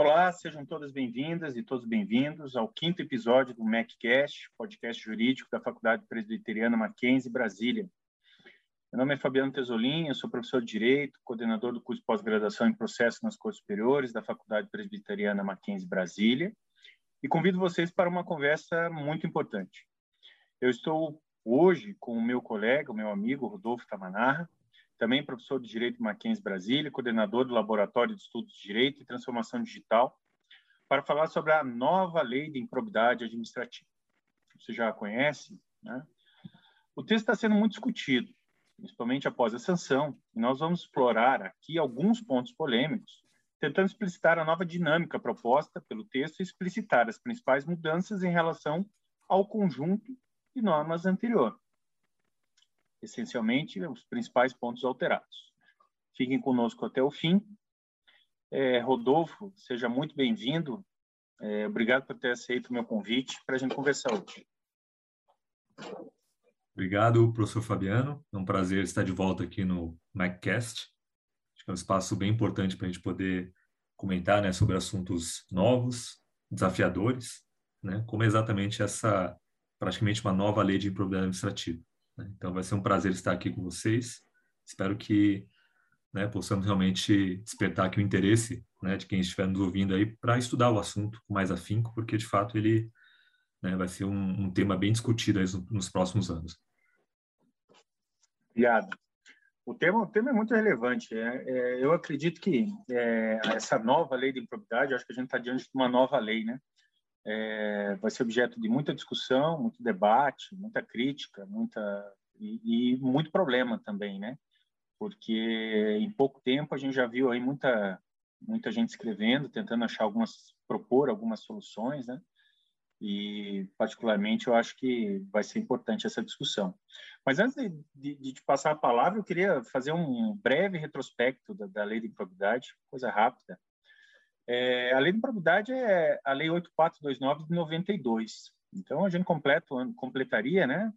Olá, sejam todas bem-vindas e todos bem-vindos ao quinto episódio do MacCast, podcast jurídico da Faculdade Presbiteriana Mackenzie, Brasília. Meu nome é Fabiano Tesolin, eu sou professor de Direito, coordenador do curso de pós-graduação em Processo nas Cortes Superiores da Faculdade Presbiteriana Mackenzie, Brasília, e convido vocês para uma conversa muito importante. Eu estou hoje com o meu colega, o meu amigo Rodolfo Tamanarra, também professor de Direito Mackenzie Brasília, coordenador do Laboratório de Estudos de Direito e Transformação Digital, para falar sobre a nova lei de improbidade administrativa. Você já a conhece, né? O texto está sendo muito discutido, principalmente após a sanção, e nós vamos explorar aqui alguns pontos polêmicos, tentando explicitar a nova dinâmica proposta pelo texto e explicitar as principais mudanças em relação ao conjunto de normas anterior essencialmente os principais pontos alterados. Fiquem conosco até o fim. É, Rodolfo, seja muito bem-vindo. É, obrigado por ter aceito o meu convite para a gente conversar hoje. Obrigado, professor Fabiano. É um prazer estar de volta aqui no MacCast. Acho que é um espaço bem importante para a gente poder comentar né, sobre assuntos novos, desafiadores, né, como exatamente essa, praticamente uma nova lei de improbidade administrativa. Né? Então, vai ser um prazer estar aqui com vocês. Espero que né, possamos realmente despertar aqui o interesse né, de quem estiver nos ouvindo aí para estudar o assunto com mais afinco, porque de fato ele né, vai ser um, um, tema bem discutido nos próximos anos. Obrigado. O tema, o tema é muito relevante. É, é, eu acredito que é, essa nova lei de improbidade, acho que a gente está diante de uma nova lei, né? É, vai ser objeto de muita discussão, muito debate, muita crítica, muita e, e, muito problema também, né? Porque em pouco tempo a gente já viu aí muita muita gente escrevendo, tentando achar algumas propor algumas soluções, né? E particularmente eu acho que vai ser importante essa discussão. Mas antes de, de, de te passar a palavra, eu queria fazer um breve retrospecto da, da lei de improbidade, coisa rápida. É, a lei de improbidade é a lei 8429 de 92. Então a gente completa, completaria, né,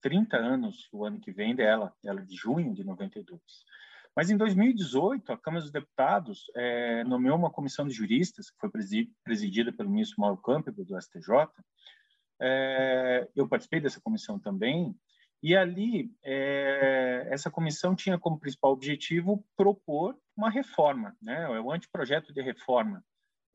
30 anos o ano que vem dela, ela de junho de 92. Mas em 2018, a Câmara dos Deputados é, nomeou uma comissão de juristas, que foi presidida pelo ministro Mauro Campbell, do STJ. É, eu participei dessa comissão também, e ali, é, essa comissão tinha como principal objetivo propor uma reforma, né, o anteprojeto de reforma,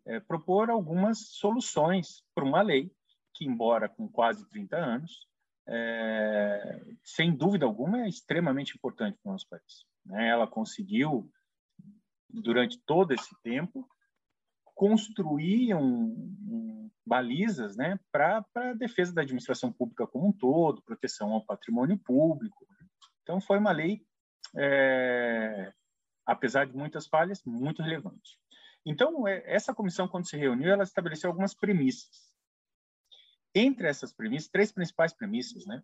é, propor algumas soluções para uma lei que, embora com quase 30 anos, é, sem dúvida alguma, é extremamente importante para o nosso país. Né? Ela conseguiu, durante todo esse tempo, construir um, balizas né, para a defesa da administração pública como um todo, proteção ao patrimônio público. Então, foi uma lei, é, apesar de muitas falhas, muito relevante. Então, é, essa comissão, quando se reuniu, ela estabeleceu algumas premissas. Entre essas premissas, três principais premissas. Né?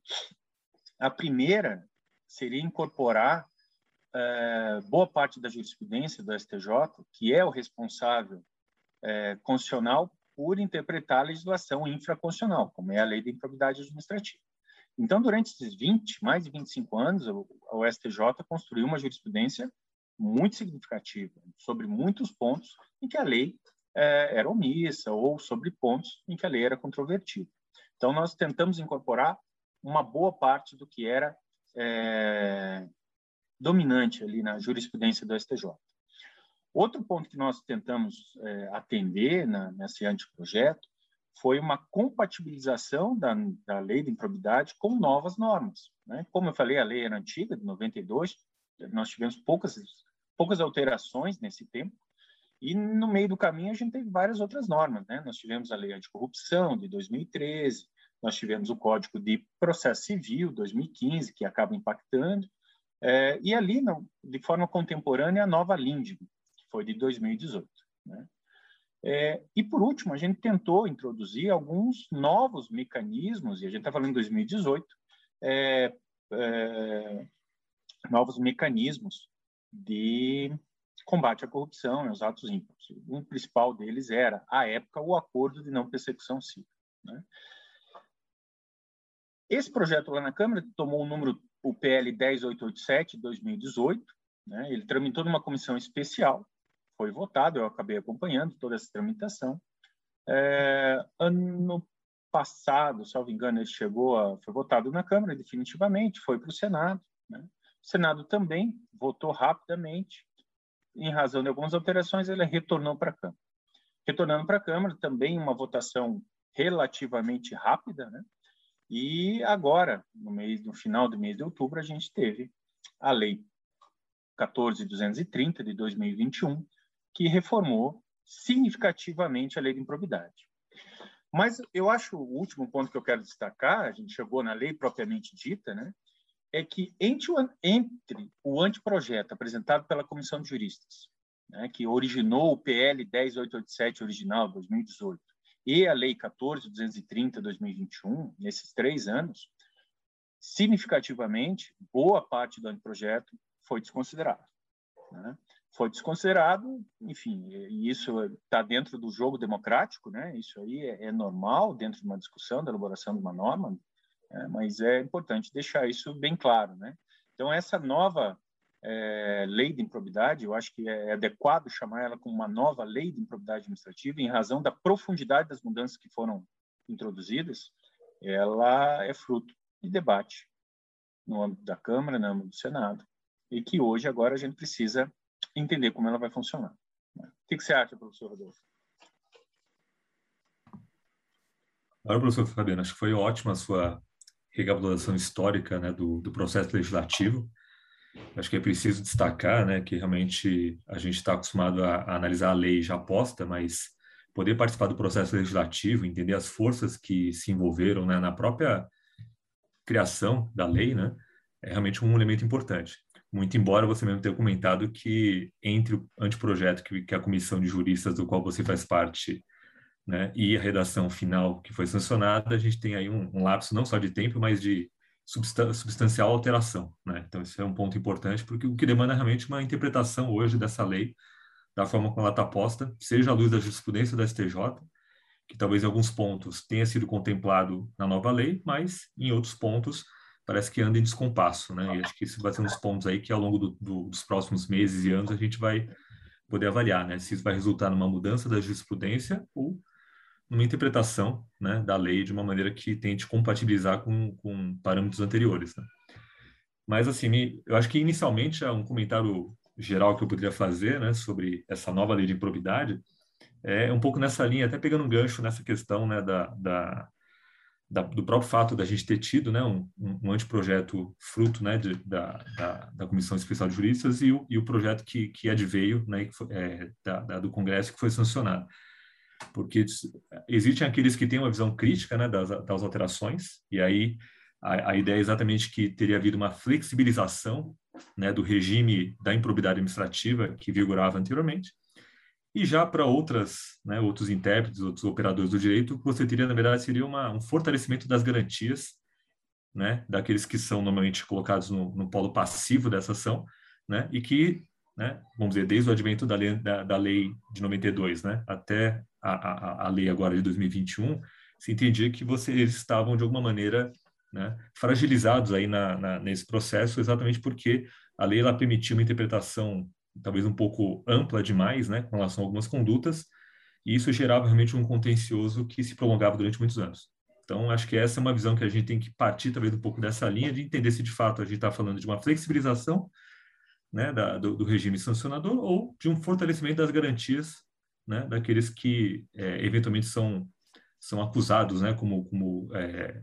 A primeira seria incorporar é, boa parte da jurisprudência do STJ, que é o responsável é, constitucional por interpretar a legislação infraconstitucional, como é a lei da improbidade administrativa. Então, durante esses 20, mais de 25 anos, o, o STJ construiu uma jurisprudência muito significativa sobre muitos pontos em que a lei é, era omissa ou sobre pontos em que a lei era controvertida. Então, nós tentamos incorporar uma boa parte do que era é, dominante ali na jurisprudência do STJ. Outro ponto que nós tentamos é, atender na, nesse anteprojeto foi uma compatibilização da, da lei de improbidade com novas normas. Né? Como eu falei, a lei era antiga, de 92, nós tivemos poucas, poucas alterações nesse tempo, e no meio do caminho a gente teve várias outras normas. Né? Nós tivemos a lei anticorrupção, de 2013, nós tivemos o Código de Processo Civil, 2015, que acaba impactando, é, e ali, de forma contemporânea, a nova LINDB, foi de 2018. Né? É, e, por último, a gente tentou introduzir alguns novos mecanismos, e a gente está falando em 2018, é, é, novos mecanismos de combate à corrupção e aos atos ímpios. Um principal deles era, à época, o Acordo de Não Persecução Civil. Né? Esse projeto lá na Câmara tomou o número, o PL 10887, de 2018, né? ele tramitou numa comissão especial, foi votado, eu acabei acompanhando toda essa tramitação. É, ano passado, salvo engano, ele chegou a, foi votado na Câmara definitivamente, foi para o Senado. Né? O Senado também votou rapidamente, em razão de algumas alterações, ele retornou para a Câmara. Retornando para a Câmara, também uma votação relativamente rápida, né? E agora, no mês, no final do mês de outubro, a gente teve a Lei 14.230 de 2021, que reformou significativamente a Lei de Improbidade. Mas eu acho o último ponto que eu quero destacar, a gente chegou na lei propriamente dita, né? É que entre o, entre o anteprojeto apresentado pela Comissão de Juristas, né, que originou o PL 10887 original, 2018, e a Lei 14230, 2021, nesses três anos, significativamente, boa parte do anteprojeto foi desconsiderado. Né? Foi desconsiderado, enfim, e isso está dentro do jogo democrático, né? Isso aí é, é, normal dentro de uma discussão, da elaboração de uma norma, é, mas é importante deixar isso bem claro, né? Então essa nova é, lei de improbidade, eu acho que é adequado chamar ela como uma nova lei de improbidade administrativa, em razão da profundidade das mudanças que foram introduzidas, ela é fruto de debate no âmbito da Câmara, no âmbito do Senado, e que hoje, agora, a gente precisa entender como ela vai funcionar. O que, você acha, professor Rodolfo? Olha, professor Fabiano, acho que foi ótima a sua recapitulação histórica né, do, do processo legislativo. Acho que é preciso destacar né, que realmente a gente está acostumado a, a, analisar a lei já posta, mas poder participar do processo legislativo, entender as forças que se envolveram né, na própria criação da lei, né, é realmente um elemento importante. Muito embora você mesmo tenha comentado que entre o anteprojeto que, que a comissão de juristas do qual você faz parte né, e a redação final que foi sancionada, a gente tem aí um, um lapso não só de tempo, mas de substancial alteração. Né? Então, isso é um ponto importante, porque o que demanda realmente uma interpretação hoje dessa lei, da forma como ela está posta, seja à luz da jurisprudência da STJ, que talvez em alguns pontos tenha sido contemplado na nova lei, mas em outros pontos parece que anda em descompasso, né? E acho que isso vai ser um dos pontos aí que ao longo do, do, dos próximos meses e anos a gente vai poder avaliar, né? Se isso vai resultar numa mudança da jurisprudência ou numa interpretação né, da lei de uma maneira que tente compatibilizar com, com parâmetros anteriores. Né? Mas, assim, eu acho que inicialmente é um comentário geral que eu poderia fazer né, sobre essa nova lei de improbidade é um pouco nessa linha, até pegando um gancho nessa questão né, da, da, da, do próprio fato da gente ter tido né, um, um anteprojeto fruto né, de, da, da, da, Comissão Especial de Juristas e o, e o projeto que, que adveio né, que foi, é, da, da, do Congresso que foi sancionado. Porque existem aqueles que têm uma visão crítica né, das, das alterações, e aí a, a, ideia é exatamente que teria havido uma flexibilização né, do regime da improbidade administrativa que vigorava anteriormente, e já para outras, né, outros intérpretes, outros operadores do direito, você teria, na verdade, seria uma, um fortalecimento das garantias, né, daqueles que são normalmente colocados no, no polo passivo dessa ação, né, e que, né, vamos dizer, desde o advento da lei, da, da lei de 92, né, até a, a, a lei agora de 2021, se entendia que vocês estavam, de alguma maneira, né, fragilizados aí na, na, nesse processo, exatamente porque a lei ela permitia uma interpretação talvez um pouco ampla demais, né, com relação a algumas condutas, e isso gerava realmente um contencioso que se prolongava durante muitos anos. Então, acho que essa é uma visão que a gente tem que partir, talvez, um pouco dessa linha, de entender se de fato a gente está falando de uma flexibilização né, da, do, do, regime sancionador ou de um fortalecimento das garantias né, daqueles que é, eventualmente são, são acusados né, como, como é,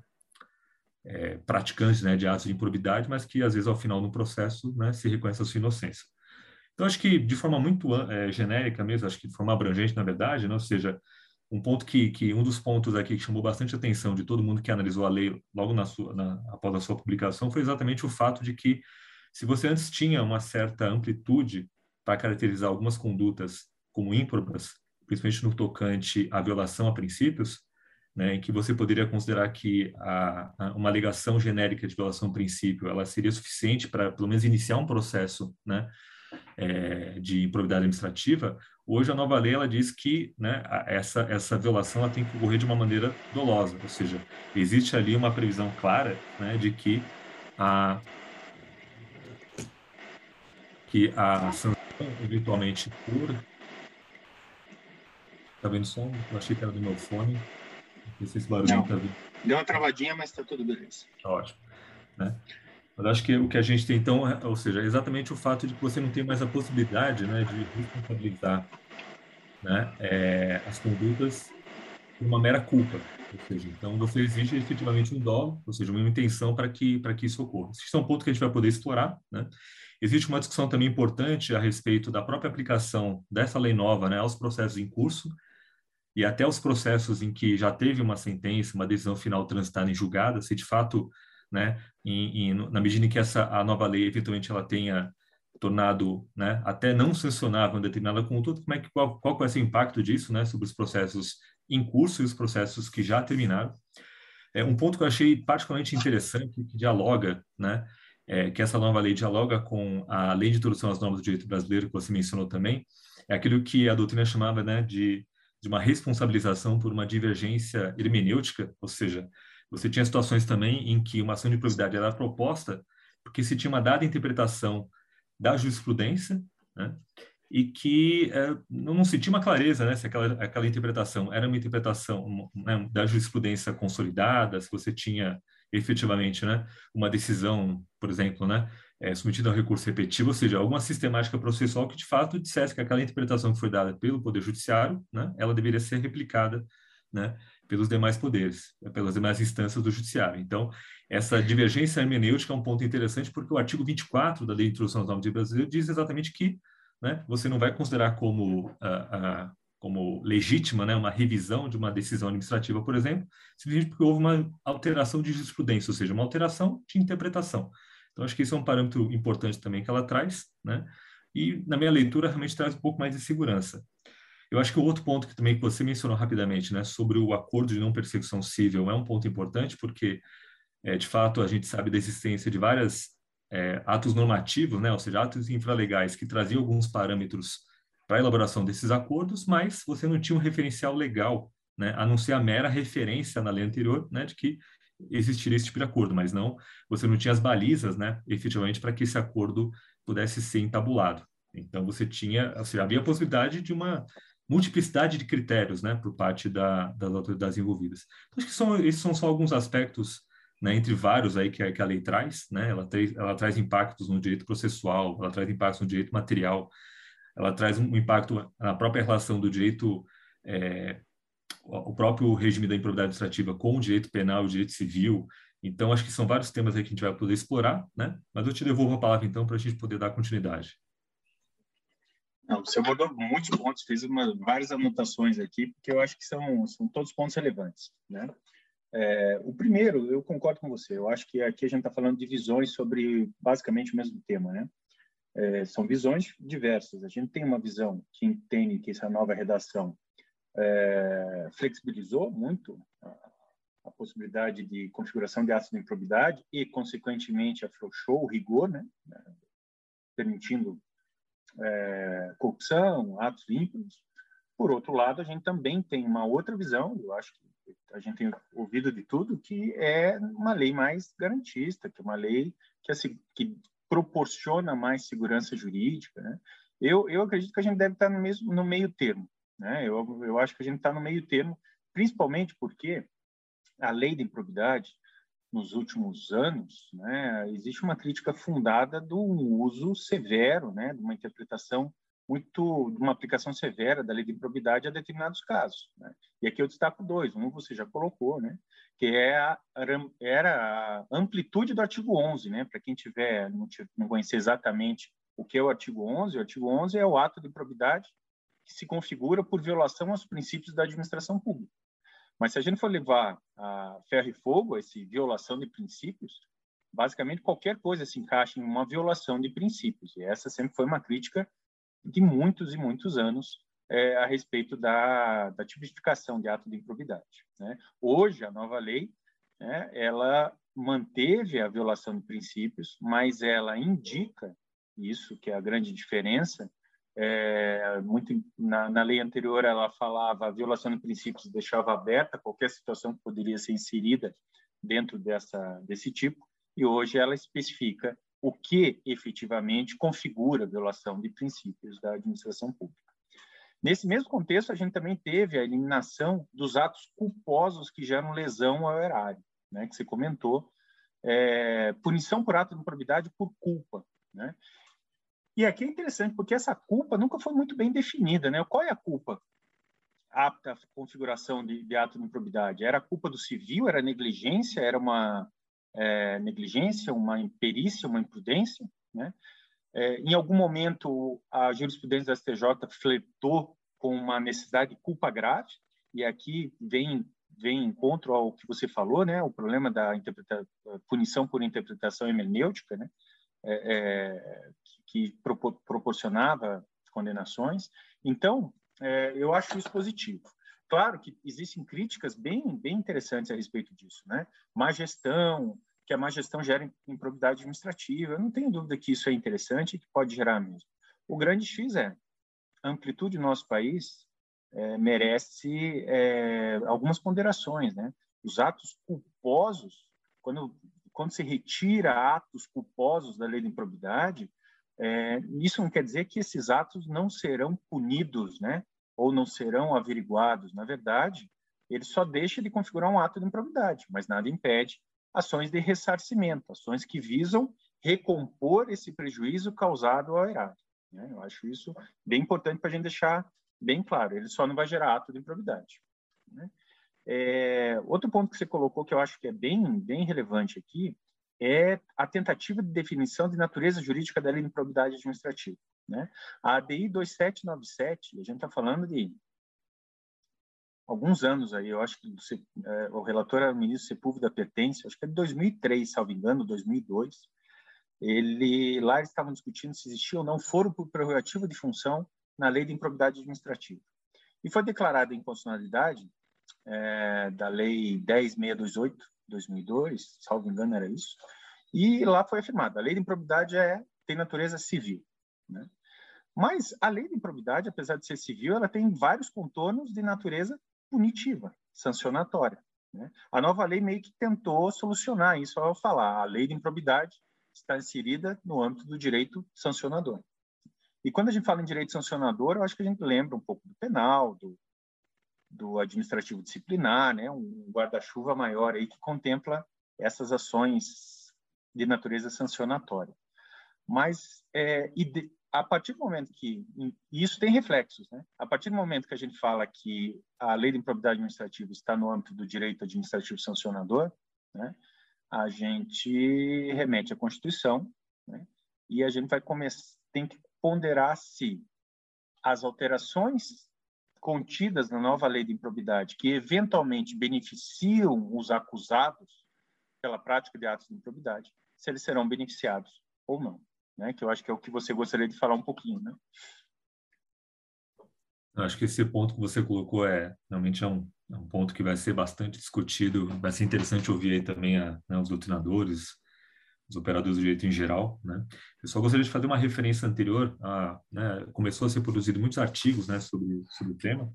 é, praticantes né, de atos de improbidade, mas que às vezes ao final do processo né, se reconhece a sua inocência. Então, acho que de forma muito é, genérica mesmo, acho que de forma abrangente, na verdade, né? ou seja, um ponto que, que um dos pontos aqui que chamou bastante atenção de todo mundo que analisou a lei logo na sua, na, após a sua publicação foi exatamente o fato de que se você antes tinha uma certa amplitude para caracterizar algumas condutas como ímprobas, principalmente no tocante à violação a princípios, né, em que você poderia considerar que a, a, uma alegação genérica de violação a princípio ela seria suficiente para pelo menos iniciar um processo, né, é, de improbidade administrativa, hoje a nova lei ela diz que né, essa, essa violação ela tem que ocorrer de uma maneira dolosa, ou seja, existe ali uma previsão clara né, de que a, que a sanção, eventualmente por Tá vendo som? Eu achei que era do meu fone. Não sei se barulho não. tá vindo. Deu uma travadinha, mas tá tudo beleza. Ótimo. Né? Mas acho que o que a gente tem, então, é, ou seja, é exatamente o fato de que você não tem mais a possibilidade né, de responsabilizar né, é, as condutas por uma mera culpa. Ou seja, então você exige efetivamente um dolo, ou seja, uma intenção para que, para que isso ocorra. Isso é um ponto que a gente vai poder explorar. Né? Existe uma discussão também importante a respeito da própria aplicação dessa lei nova né, aos processos em curso e até os processos em que já teve uma sentença, uma decisão final transitada em julgada, se de fato, né, em, em, na medida em que essa a nova lei eventualmente ela tenha tornado né, até não sancionável uma determinada conduta, como é que, qual, qual é esse impacto disso né, sobre os processos em curso e os processos que já terminaram. É, um ponto que eu achei particularmente interessante, que dialoga, né, é, que essa nova lei dialoga com a lei de introdução às normas do direito brasileiro, que você mencionou também, é aquilo que a doutrina chamava né, de, de uma responsabilização por uma divergência hermenêutica, ou seja, você tinha situações também em que uma ação de probidade era proposta porque se tinha uma dada interpretação da jurisprudência, né, e que é, não se tinha uma clareza né, se aquela, aquela interpretação era uma interpretação né, da jurisprudência consolidada, se você tinha efetivamente né, uma decisão, por exemplo, né, é, submetida ao recurso repetitivo, ou seja, alguma sistemática processual que de fato dissesse que aquela interpretação que foi dada pelo Poder Judiciário, né, ela deveria ser replicada né, pelos demais poderes, pelas demais instâncias do Judiciário. Então, essa divergência hermenêutica é um ponto interessante porque o artigo 24 da Lei de Introdução aos Normas de Brasileiro diz exatamente que né, você não vai considerar como, uh, uh, como legítima né, uma revisão de uma decisão administrativa, por exemplo, simplesmente porque houve uma alteração de jurisprudência, ou seja, uma alteração de interpretação. Então, acho que isso é um parâmetro importante também que ela traz, né? E, na minha leitura, realmente traz um pouco mais de segurança. Eu acho que o outro ponto que também você mencionou rapidamente, né, sobre o acordo de não persecução civil, é um ponto importante, porque, é, de fato, a gente sabe da existência de várias é, atos normativos, né, ou seja, atos infralegais que traziam alguns parâmetros para a elaboração desses acordos, mas você não tinha um referencial legal, né, a não ser a mera referência na lei anterior, né, de que existiria esse tipo de acordo, mas não, você não tinha as balizas, né, efetivamente, para que esse acordo pudesse ser entabulado. Então, você tinha, ou seja, havia a possibilidade de uma multiplicidade de critérios, né, por parte da, das autoridades envolvidas. Então, acho que são, esses são só alguns aspectos né, entre vários aí que a, que a lei traz, né, ela, ela traz impactos no direito processual, ela traz impactos no direito material, ela traz um impacto na própria relação do direito, é, o próprio regime da improbidade administrativa com o direito penal e o direito civil. Então, acho que são vários temas aí que a gente vai poder explorar, né? Mas eu te devolvo a palavra, então, para a gente poder dar continuidade. Não, você abordou muitos pontos, fiz uma, várias anotações aqui, porque eu acho que são, são todos pontos relevantes, né? É, o primeiro, eu concordo com você. Eu acho que aqui a gente está falando de visões sobre basicamente o mesmo tema, né? É, são visões diversas. A gente tem uma visão que entende que essa nova redação é, flexibilizou muito a, a, possibilidade de configuração de atos de improbidade e, consequentemente, afrouxou o rigor, né? permitindo é, corrupção, atos límpidos. Por outro lado, a gente também tem uma outra visão, eu acho que a gente tem ouvido de tudo, que é uma lei mais garantista, que é uma lei que, assim, que proporciona mais segurança jurídica. Né? Eu, eu acredito que a gente deve estar no, mesmo, no meio termo. Né? Eu, eu acho que a gente está no meio termo, principalmente porque a lei da improbidade, nos últimos anos, né, existe uma crítica fundada do uso severo, né, de uma interpretação muito de uma aplicação severa da lei de improbidade a determinados casos. Né? E aqui eu destaco dois. Um você já colocou, né? que é a, era a amplitude do artigo 11. Né? Para quem tiver não, não conhecer exatamente o que é o artigo 11, o artigo 11 é o ato de improbidade que se configura por violação aos princípios da administração pública. Mas se a gente for levar a ferro e fogo, essa violação de princípios, basicamente qualquer coisa se encaixa em uma violação de princípios. E essa sempre foi uma crítica de muitos e muitos anos é, a respeito da, da, tipificação de ato de improbidade. Né? Hoje, a nova lei, né, ela manteve a violação de princípios, mas ela indica, isso que é a grande diferença, é, muito na, na, lei anterior ela falava a violação de princípios deixava aberta qualquer situação que poderia ser inserida dentro dessa desse tipo e hoje ela especifica o que efetivamente configura a violação de princípios da administração pública. Nesse mesmo contexto, a gente também teve a eliminação dos atos culposos que geram lesão ao erário, né, que você comentou, é, punição por ato de improbidade por culpa, né? E aqui é interessante porque essa culpa nunca foi muito bem definida, né? Qual é a culpa apta à configuração de, de ato de improbidade? Era culpa do civil? Era negligência? Era uma é, negligência, uma imperícia, uma imprudência, né? É, em algum momento, a jurisprudência da STJ flertou com uma necessidade de culpa grave, e aqui vem vem encontro ao que você falou, né? O problema da punição por interpretação hermenêutica, né? É, é, que propor proporcionava condenações. Então, é, eu acho isso positivo. Claro que existem críticas bem bem interessantes a respeito disso, né? Má gestão, que a má gestão gera improbidade administrativa. Eu não tenho dúvida que isso é interessante e que pode gerar mesmo. O grande X é a amplitude do nosso país é, merece é, algumas ponderações, né? Os atos culposos, quando quando se retira atos culposos da lei de improbidade, é, isso não quer dizer que esses atos não serão punidos, né? Ou não serão averiguados. Na verdade, ele só deixa de configurar um ato de improbidade, mas nada impede ações de ressarcimento, ações que visam recompor esse prejuízo causado ao erário. Né? Eu acho isso bem importante para a gente deixar bem claro. Ele só não vai gerar ato de improbidade. Né? É, outro ponto que você colocou que eu acho que é bem, bem relevante aqui é a tentativa de definição de natureza jurídica da lei de improbidade administrativa. Né? A ADI 2797, a gente está falando de alguns anos aí, eu acho que é, o relator era o ministro Sepúlveda Pertence, acho que é de 2003, salvo engano, 2002. Ele, lá eles estavam discutindo se existia ou não foro por prerrogativa de função na lei de improbidade administrativa. E foi declarada inconstitucionalidade é, da lei 10628, 2002, salvo engano era isso, e lá foi afirmado, a lei de improbidade é, tem natureza civil. Né? Mas a lei de improbidade, apesar de ser civil, ela tem vários contornos de natureza punitiva, sancionatória. Né? A nova lei meio que tentou solucionar isso ao falar a lei de improbidade está inserida no âmbito do direito sancionador. E quando a gente fala em direito sancionador, eu acho que a gente lembra um pouco do penal, do, do administrativo disciplinar, né? um guarda-chuva maior aí que contempla essas ações de natureza sancionatória. Mas é, a partir do momento que e isso tem reflexos, né? A partir do momento que a gente fala que a lei de improbidade administrativa está no âmbito do direito administrativo sancionador, né? A gente remete à Constituição, né? E a gente vai começar tem que ponderar se as alterações contidas na nova lei de improbidade que eventualmente beneficiam os acusados pela prática de atos de improbidade, se eles serão beneficiados ou não né? Que eu acho que é o que você gostaria de falar um pouquinho, né? Eu acho que esse ponto que você colocou é realmente é um, é um ponto que vai ser bastante discutido. Vai ser interessante ouvir aí também a, né, os doutrinadores, os operadores do direito em geral, né? Eu só gostaria de fazer uma referência anterior. A, né, começou a ser produzido muitos artigos, né, sobre sobre o tema.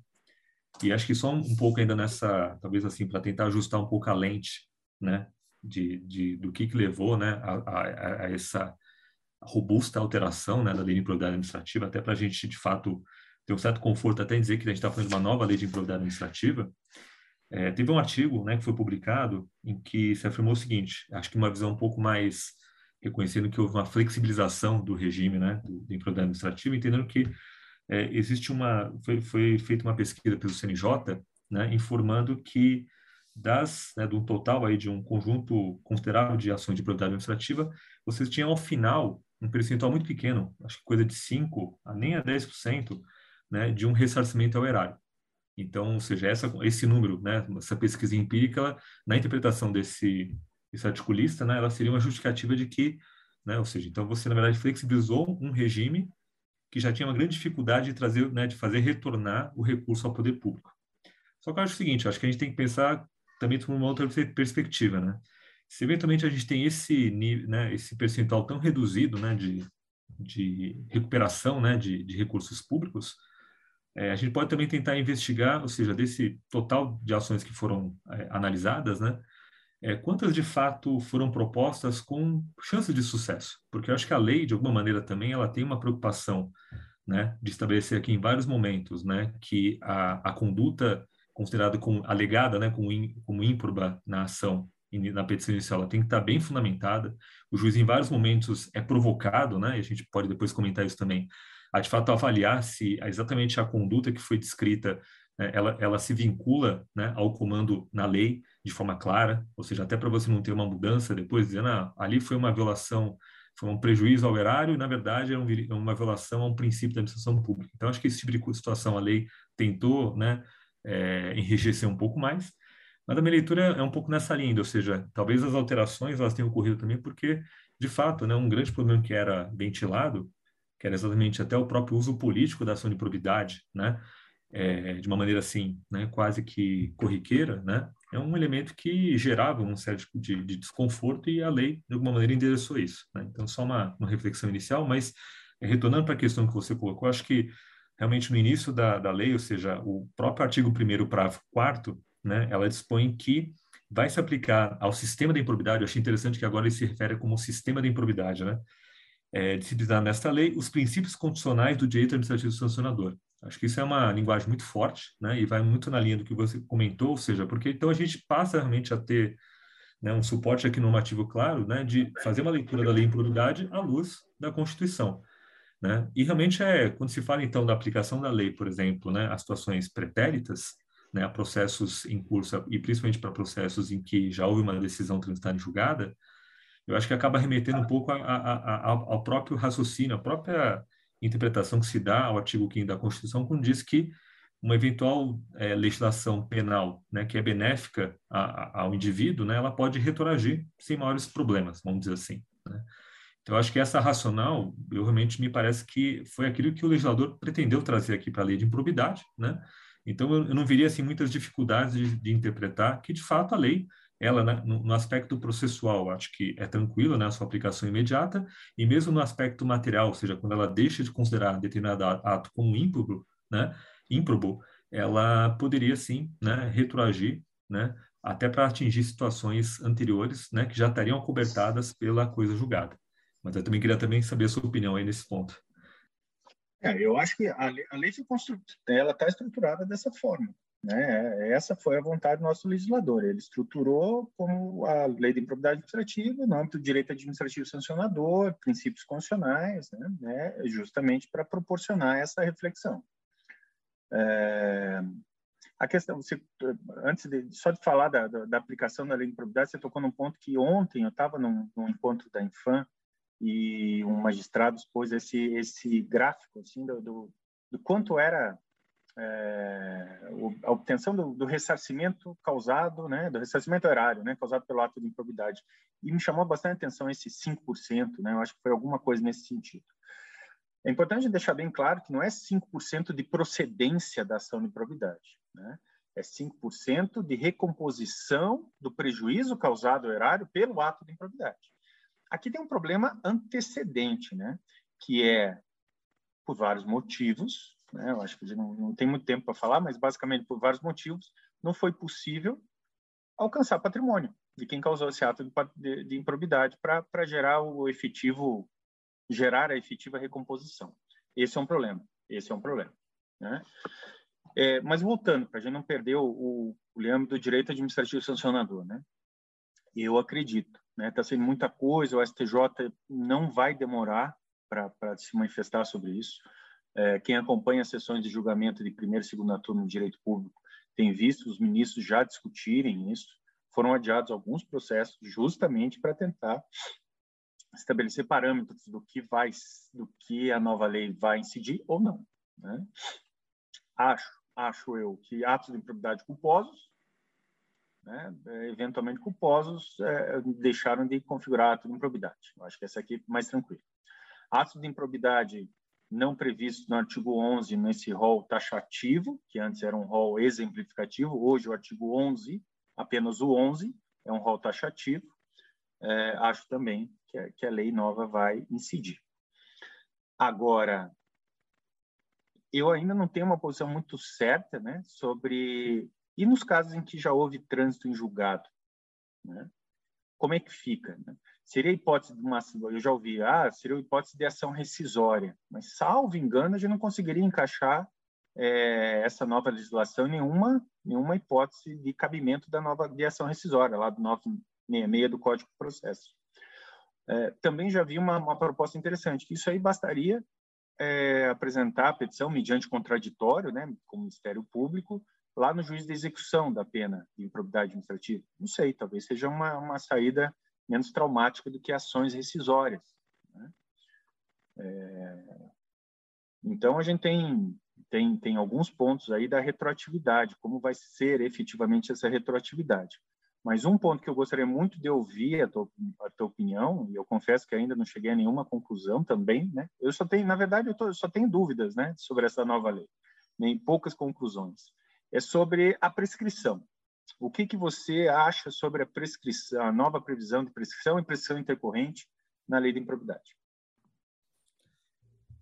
E acho que só um, pouco ainda nessa, talvez assim, para tentar ajustar um pouco a lente, né, de, de do que que levou, né, a, a, a essa robusta alteração né, da lei de improbidade administrativa, até para a gente, de fato, ter um certo conforto até dizer que a gente está fazendo uma nova lei de improbidade administrativa. É, teve um artigo né, que foi publicado em que se afirmou o seguinte, acho que uma visão um pouco mais reconhecendo que houve uma flexibilização do regime né, de improbidade administrativa, entendendo que é, existe uma foi, foi feita uma pesquisa pelo CNJ, né, informando que das né, do total aí de um conjunto considerável de ações de improbidade administrativa, vocês tinham ao final um percentual muito pequeno, acho que coisa de 5 a nem a 10%, né, de um ressarcimento ao erário. Então, ou seja, essa, esse número, né, essa pesquisa empírica, ela, na interpretação desse, desse articulista, né, ela seria uma justificativa de que, né, ou seja, então você, na verdade, flexibilizou um regime que já tinha uma grande dificuldade de trazer, né, de fazer retornar o recurso ao poder público. Só que eu acho o seguinte, acho que a gente tem que pensar também por uma outra perspectiva, né? se eventualmente a gente tem esse né, esse percentual tão reduzido, né, de, de recuperação, né, de, de recursos públicos, é, a gente pode também tentar investigar, ou seja, desse total de ações que foram é, analisadas, né, é, quantas de fato foram propostas com chances de sucesso? Porque eu acho que a lei, de alguma maneira também, ela tem uma preocupação né, de estabelecer aqui em vários momentos, né, que a, a conduta considerada como alegada, né, como, in, como ímproba na ação na petição inicial, ela tem que estar bem fundamentada. O juiz, em vários momentos, é provocado, né, e a gente pode depois comentar isso também, a de fato avaliar se exatamente a conduta que foi descrita né, ela, ela se vincula né, ao comando na lei de forma clara, ou seja, até para você não ter uma mudança depois, dizendo, ah, ali foi uma violação foi um prejuízo ao erário, na verdade, é, é uma violação a um princípio da administração pública. Então, acho que esse tipo de situação a lei tentou né, é, enrijecer um pouco mais, mas a minha leitura é um pouco nessa linha, ou seja, talvez as alterações elas tenham ocorrido também porque, de fato, né, um grande problema que era ventilado, que era exatamente até o próprio uso político da ação de probidade, né, é, de uma maneira assim, né, quase que corriqueira, né, é um elemento que gerava um certo de, de desconforto e a lei, de alguma maneira, endereçou isso. Né? Então, só uma, uma reflexão inicial, mas é, retornando para a questão que você colocou, acho que realmente no início da, da lei, ou seja, o próprio artigo 1 parágrafo 4 né, ela dispõe que vai se aplicar ao sistema da improbidade, eu achei interessante que agora ele se refere como sistema da improbidade, né? É, disciplinar nesta lei os princípios constitucionais do direito administrativo sancionador. Acho que isso é uma linguagem muito forte, né? E vai muito na linha do que você comentou, ou seja, porque então a gente passa realmente a ter né, um suporte aqui normativo claro, né, de fazer uma leitura da lei em prioridade à luz da Constituição. Né? E realmente é, quando se fala então da aplicação da lei, por exemplo, né, a situações pretéritas, né, a processos em curso e principalmente para processos em que já houve uma decisão transitada em julgada, eu acho que acaba remetendo um pouco a, a, a, ao próprio raciocínio, a própria interpretação que se dá ao artigo 5 da Constituição, quando diz que uma eventual é, legislação penal né, que é benéfica ao indivíduo, né, ela pode retroagir sem maiores problemas, vamos dizer assim. Né? Então, acho que essa racional, eu realmente me parece que foi aquilo que o legislador pretendeu trazer aqui para a lei de improbidade. Né? Então, eu, eu não viria assim, muitas dificuldades de, de interpretar que, de fato, a lei ela né, no, aspecto processual acho que é tranquila né, a sua aplicação imediata e mesmo no aspecto material, ou seja, quando ela deixa de considerar determinado ato como ímprobo, né, ímprobo, ela poderia sim, né, retroagir, né, até para atingir situações anteriores, né, que já estariam cobertadas pela coisa julgada. Mas eu também queria também saber a sua opinião aí nesse ponto. É, eu acho que a lei, a lei ela está estruturada dessa forma. Né? Essa foi a vontade do nosso legislador. Ele estruturou como a lei de improbidade administrativa, no âmbito do direito administrativo sancionador, princípios constitucionais, né? né? justamente para proporcionar essa reflexão. É... A questão, você, antes de só de falar da, da, da, aplicação da lei de improbidade, você tocou num ponto que ontem eu estava num, num, encontro da Infam e um magistrado expôs esse esse gráfico assim do, do, do quanto era é, a obtenção do, do, ressarcimento causado, né, do ressarcimento erário, né, causado pelo ato de improbidade. E me chamou bastante atenção esse 5%, né, eu acho que foi alguma coisa nesse sentido. É importante deixar bem claro que não é 5% de procedência da ação de improbidade, né? É 5% de recomposição do prejuízo causado ao erário pelo ato de improbidade. Aqui tem um problema antecedente, né? Que é, por vários motivos, né? Eu acho que não, não tem muito tempo para falar, mas basicamente por vários motivos não foi possível alcançar patrimônio de quem causou esse ato de, de, de improbidade para gerar o efetivo, gerar a efetiva recomposição. Esse é um problema. Esse é um problema. Né? É, mas voltando, para a gente não perder o, o, o do direito administrativo sancionador, né? Eu acredito, né? Está sendo muita coisa. O STJ não vai demorar para se manifestar sobre isso. É, quem acompanha as sessões de julgamento de primeira e segunda turma de direito público tem visto os ministros já discutirem isso. Foram adiados alguns processos justamente para tentar estabelecer parâmetros do que vai, do que a nova lei vai incidir ou não. Né? Acho, acho eu que atos de improbidade culposos, né, eventualmente culposos, é, deixaram de configurar ato de improbidade. Eu acho que essa aqui é mais tranquila. Atos de improbidade não previsto no artigo 11 nesse rol taxativo, que antes era um rol exemplificativo, hoje o artigo 11, apenas o 11, é um rol taxativo, é, acho também que a, que a lei nova vai incidir. Agora, eu ainda não tenho uma posição muito certa né, sobre. E nos casos em que já houve trânsito em julgado? Né? como é que fica? Né? Seria hipótese de uma, eu já ouvi, ah, seria hipótese de ação rescisória, mas salvo engano, a gente não conseguiria encaixar é, essa nova legislação em nenhuma, nenhuma hipótese de cabimento da nova de ação rescisória, lá do 966 do Código de Processo. É, também já vi uma, uma, proposta interessante, que isso aí bastaria é, apresentar a petição mediante contraditório, né, com o Ministério Público, lá no juiz de execução da pena de improbidade administrativa. Não sei, talvez seja uma, uma saída menos traumática do que ações rescisórias. Né? É... Então, a gente tem, tem, tem alguns pontos aí da retroatividade, como vai ser efetivamente essa retroatividade. Mas um ponto que eu gostaria muito de ouvir a tua, a tua opinião, e eu confesso que ainda não cheguei a nenhuma conclusão também, né? Eu só tenho, na verdade, eu, tô, eu só tenho dúvidas, né, sobre essa nova lei, nem poucas conclusões. É sobre a prescrição. O que, que você acha sobre a prescrição, a nova previsão de prescrição e prescrição intercorrente na lei da improbidade?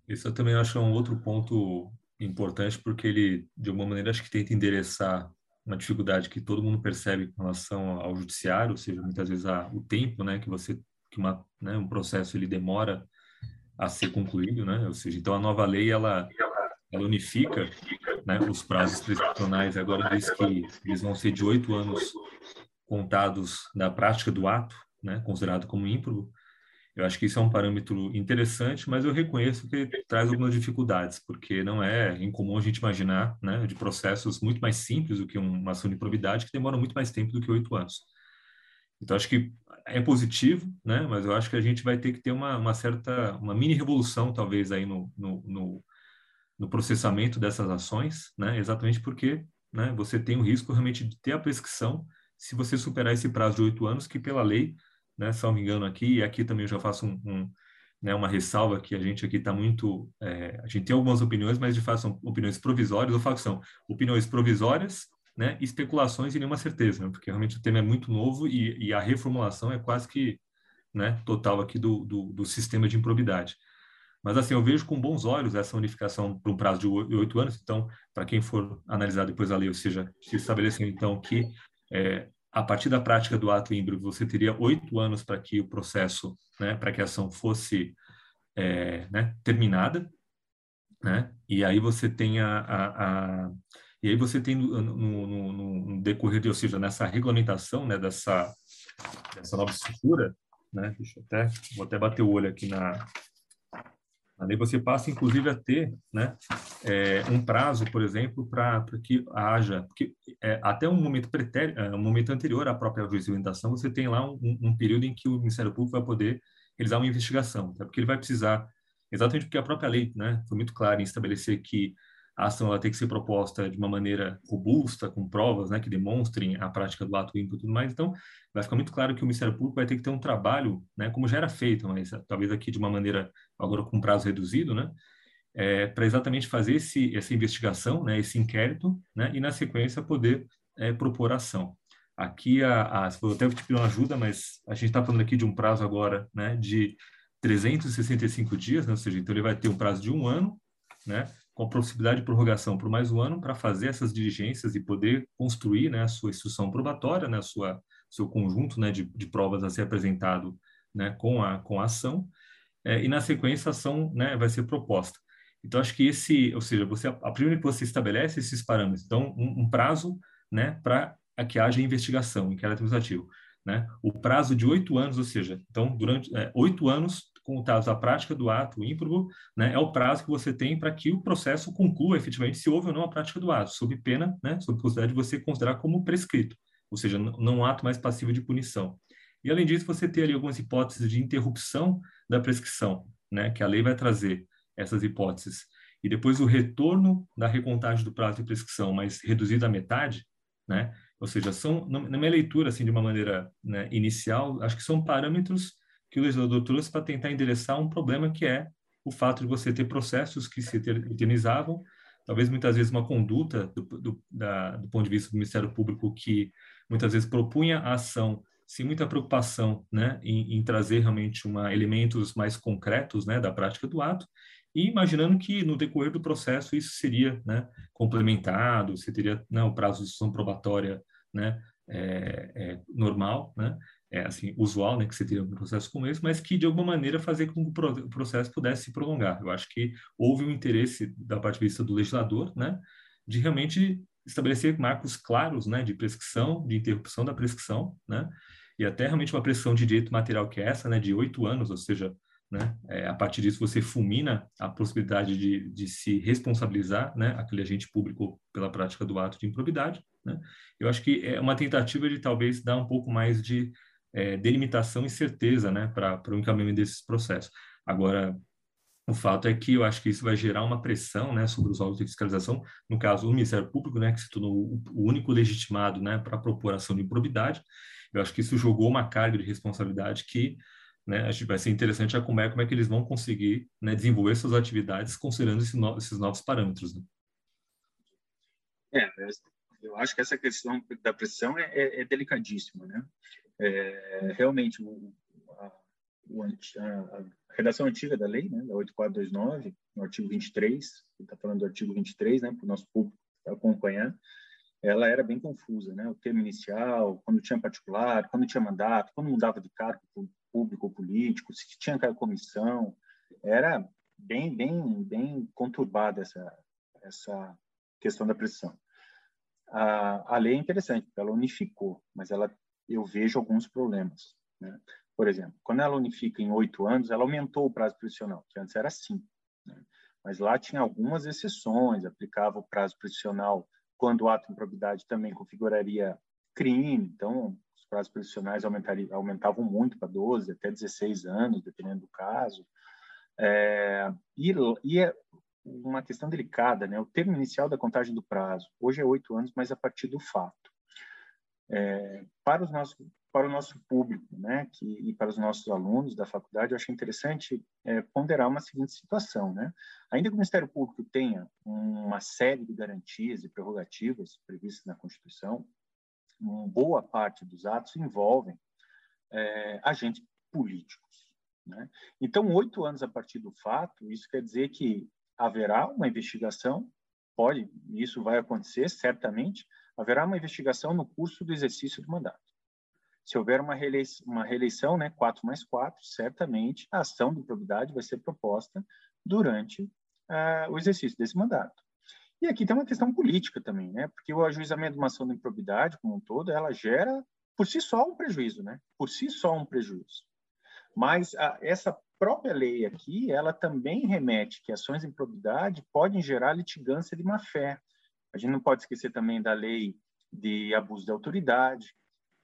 Isso eu também acho um outro ponto importante, porque ele, de alguma maneira, acho que tenta endereçar uma dificuldade que todo mundo percebe com relação ao judiciário, ou seja, muitas vezes o tempo, né, que você que uma, né, um processo ele demora a ser concluído, né? Ou seja, então a nova lei ela ela unifica né, os prazos prescricionais. Agora diz que eles vão ser de oito anos contados da prática do ato, né, considerado como ímprobo. Eu acho que isso é um parâmetro interessante, mas eu reconheço que traz algumas dificuldades, porque não é incomum a gente imaginar né, de processos muito mais simples do que uma ação de probidade, que demoram muito mais tempo do que oito anos. Então, acho que é positivo, né, mas eu acho que a gente vai ter que ter uma, uma certa, uma mini revolução, talvez, aí no, no, no no processamento dessas ações, né? Exatamente porque, né? Você tem o risco realmente de ter a prescrição se você superar esse prazo de oito anos, que pela lei, né? Se não me engano aqui, e aqui também eu já faço um, um né, uma ressalva que a gente aqui está muito, é, a gente tem algumas opiniões, mas de fato são opiniões provisórias, ou fato são opiniões provisórias, né, especulações e nenhuma certeza, né, porque realmente o tema é muito novo e, e a reformulação é quase que né, total aqui do, do, do sistema de improbidade. Mas, assim, eu vejo com bons olhos essa unificação por um prazo de oito anos. Então, para quem for analisar depois a lei, ou seja, se estabeleceu, então, que é, a partir da prática do ato ímbrico, você teria oito anos para que o processo, né, para que a ação fosse é, né, terminada, né? E aí você tem a, a, a e aí você tem no, no, no, decorrer de, ou seja, nessa regulamentação, né, dessa dessa nova estrutura, né? Deixa eu até vou até bater o olho aqui na Ali você passa, inclusive, a ter né, é, um prazo, por exemplo, para que haja, porque é, até um momento, pretérito, é, um momento anterior à própria jurisdição, você tem lá um, um, período em que o Ministério Público vai poder realizar uma investigação, tá? porque ele vai precisar, exatamente porque a própria lei né, foi muito clara em estabelecer que a ação ela tem que ser proposta de uma maneira robusta, com provas né, que demonstrem a prática do ato ímpio e tudo mais. Então, vai ficar muito claro que o Ministério Público vai ter que ter um trabalho, né, como já era feito, mas talvez aqui de uma maneira, agora com prazo reduzido, né, é, para exatamente fazer esse, essa investigação, né, esse inquérito, né, e na sequência poder é, propor ação. Aqui, a, a, eu até te pedir uma ajuda, mas a gente está falando aqui de um prazo agora né, de 365 dias, né, ou seja, então ele vai ter um prazo de um ano, né, com a possibilidade de prorrogação por mais um ano para fazer essas diligências e poder construir né, a sua instrução probatória, né, a sua seu conjunto né, de, de provas a ser apresentado né, com, a, com a ação, é, e na sequência a ação né, vai ser proposta. Então, acho que esse, ou seja, você, a primeira que você estabelece esses parâmetros, então, um, um prazo né, para que haja investigação, inquérito administrativo. Né? O prazo de oito anos, ou seja, então, durante é, oito anos contados à prática do ato ímprobo, né, é o prazo que você tem para que o processo conclua efetivamente se houve ou não a prática do ato, sob pena, né, sob possibilidade de você considerar como prescrito, ou seja, não ato mais passivo de punição. E além disso, você tem ali algumas hipóteses de interrupção da prescrição, né, que a lei vai trazer essas hipóteses. E depois o retorno da recontagem do prazo de prescrição, mas reduzido à metade, né? Ou seja, são na minha leitura assim de uma maneira né, inicial, acho que são parâmetros que o legislador trouxe para tentar endereçar um problema que é o fato de você ter processos que se eternizavam, talvez muitas vezes uma conduta do, do, da, do ponto de vista do Ministério Público que muitas vezes propunha a ação sem muita preocupação né, em, em trazer realmente uma, elementos mais concretos né, da prática do ato, e imaginando que no decorrer do processo isso seria né, complementado, você teria né, o prazo de sessão probatória né, é, é, normal, né, é, assim, usual, né, que você teria um processo como esse, mas que de alguma maneira fazer com que o processo pudesse se prolongar. Eu acho que houve um interesse da parte vista do legislador, né, de realmente estabelecer marcos claros, né, de prescrição, de interrupção da prescrição, né, e até realmente uma prescrição de direito material que é essa, né, de oito anos, ou seja, né, é, a partir disso você fulmina a possibilidade de, de se responsabilizar, né, aquele agente público pela prática do ato de improbidade, né. Eu acho que é uma tentativa de talvez dar um pouco mais de é, delimitação e certeza né, para o encaminhamento desses processos. Agora, o fato é que eu acho que isso vai gerar uma pressão né, sobre os órgãos de fiscalização, no caso, o Ministério Público, né, que se tornou o único legitimado né, para a propor ação de improbidade. Eu acho que isso jogou uma carga de responsabilidade que né, vai ser interessante como é, como é que eles vão conseguir né, desenvolver suas atividades considerando esse no, esses novos parâmetros. Né? É, eu acho que essa questão da pressão é, é, é delicadíssima, né? É, realmente, o, a, a, redação antiga da lei, né, da 8429, no artigo 23, está falando do artigo 23, né, para o nosso público acompanhar, ela era bem confusa, né? O termo inicial, quando tinha particular, quando tinha mandato, quando mudava de cargo público ou político, se tinha comissão, era bem, bem, bem conturbada essa essa questão da pressão. A, a lei é interessante, ela unificou, mas ela eu vejo alguns problemas. Né? Por exemplo, quando ela unifica em oito anos, ela aumentou o prazo prescricional, que antes era cinco. Né? Mas lá tinha algumas exceções, aplicava o prazo prescricional quando o ato de improbidade também configuraria crime, então os prazos prescricionais aumentavam muito para 12, até 16 anos, dependendo do caso. É, e, e é uma questão delicada, né? O termo inicial da contagem do prazo, hoje é oito anos, mas a partir do fato é, para, os para o nosso público né, que, e para os nossos alunos da faculdade, eu achei interessante é, ponderar uma seguinte situação. Né? Ainda que o Ministério Público tenha uma série de garantias e prerrogativas previstas na Constituição, boa parte dos atos envolvem é, agentes políticos. Né? Então, oito anos a partir do fato, isso quer dizer que haverá uma investigação, pode, isso vai acontecer certamente, haverá uma investigação no curso do exercício do mandato. Se houver uma reeleição, uma reeleição né, 4 mais 4, certamente a ação de improbidade vai ser proposta durante uh, o exercício desse mandato. E aqui tem uma questão política também, né? Porque o ajuizamento de uma ação de improbidade, como um todo, ela gera por si só um prejuízo, né? Por si só um prejuízo. Mas a, essa própria lei aqui, ela também remete que ações de improbidade podem gerar litigância de má-fé, a gente não pode esquecer também da lei de abuso de autoridade.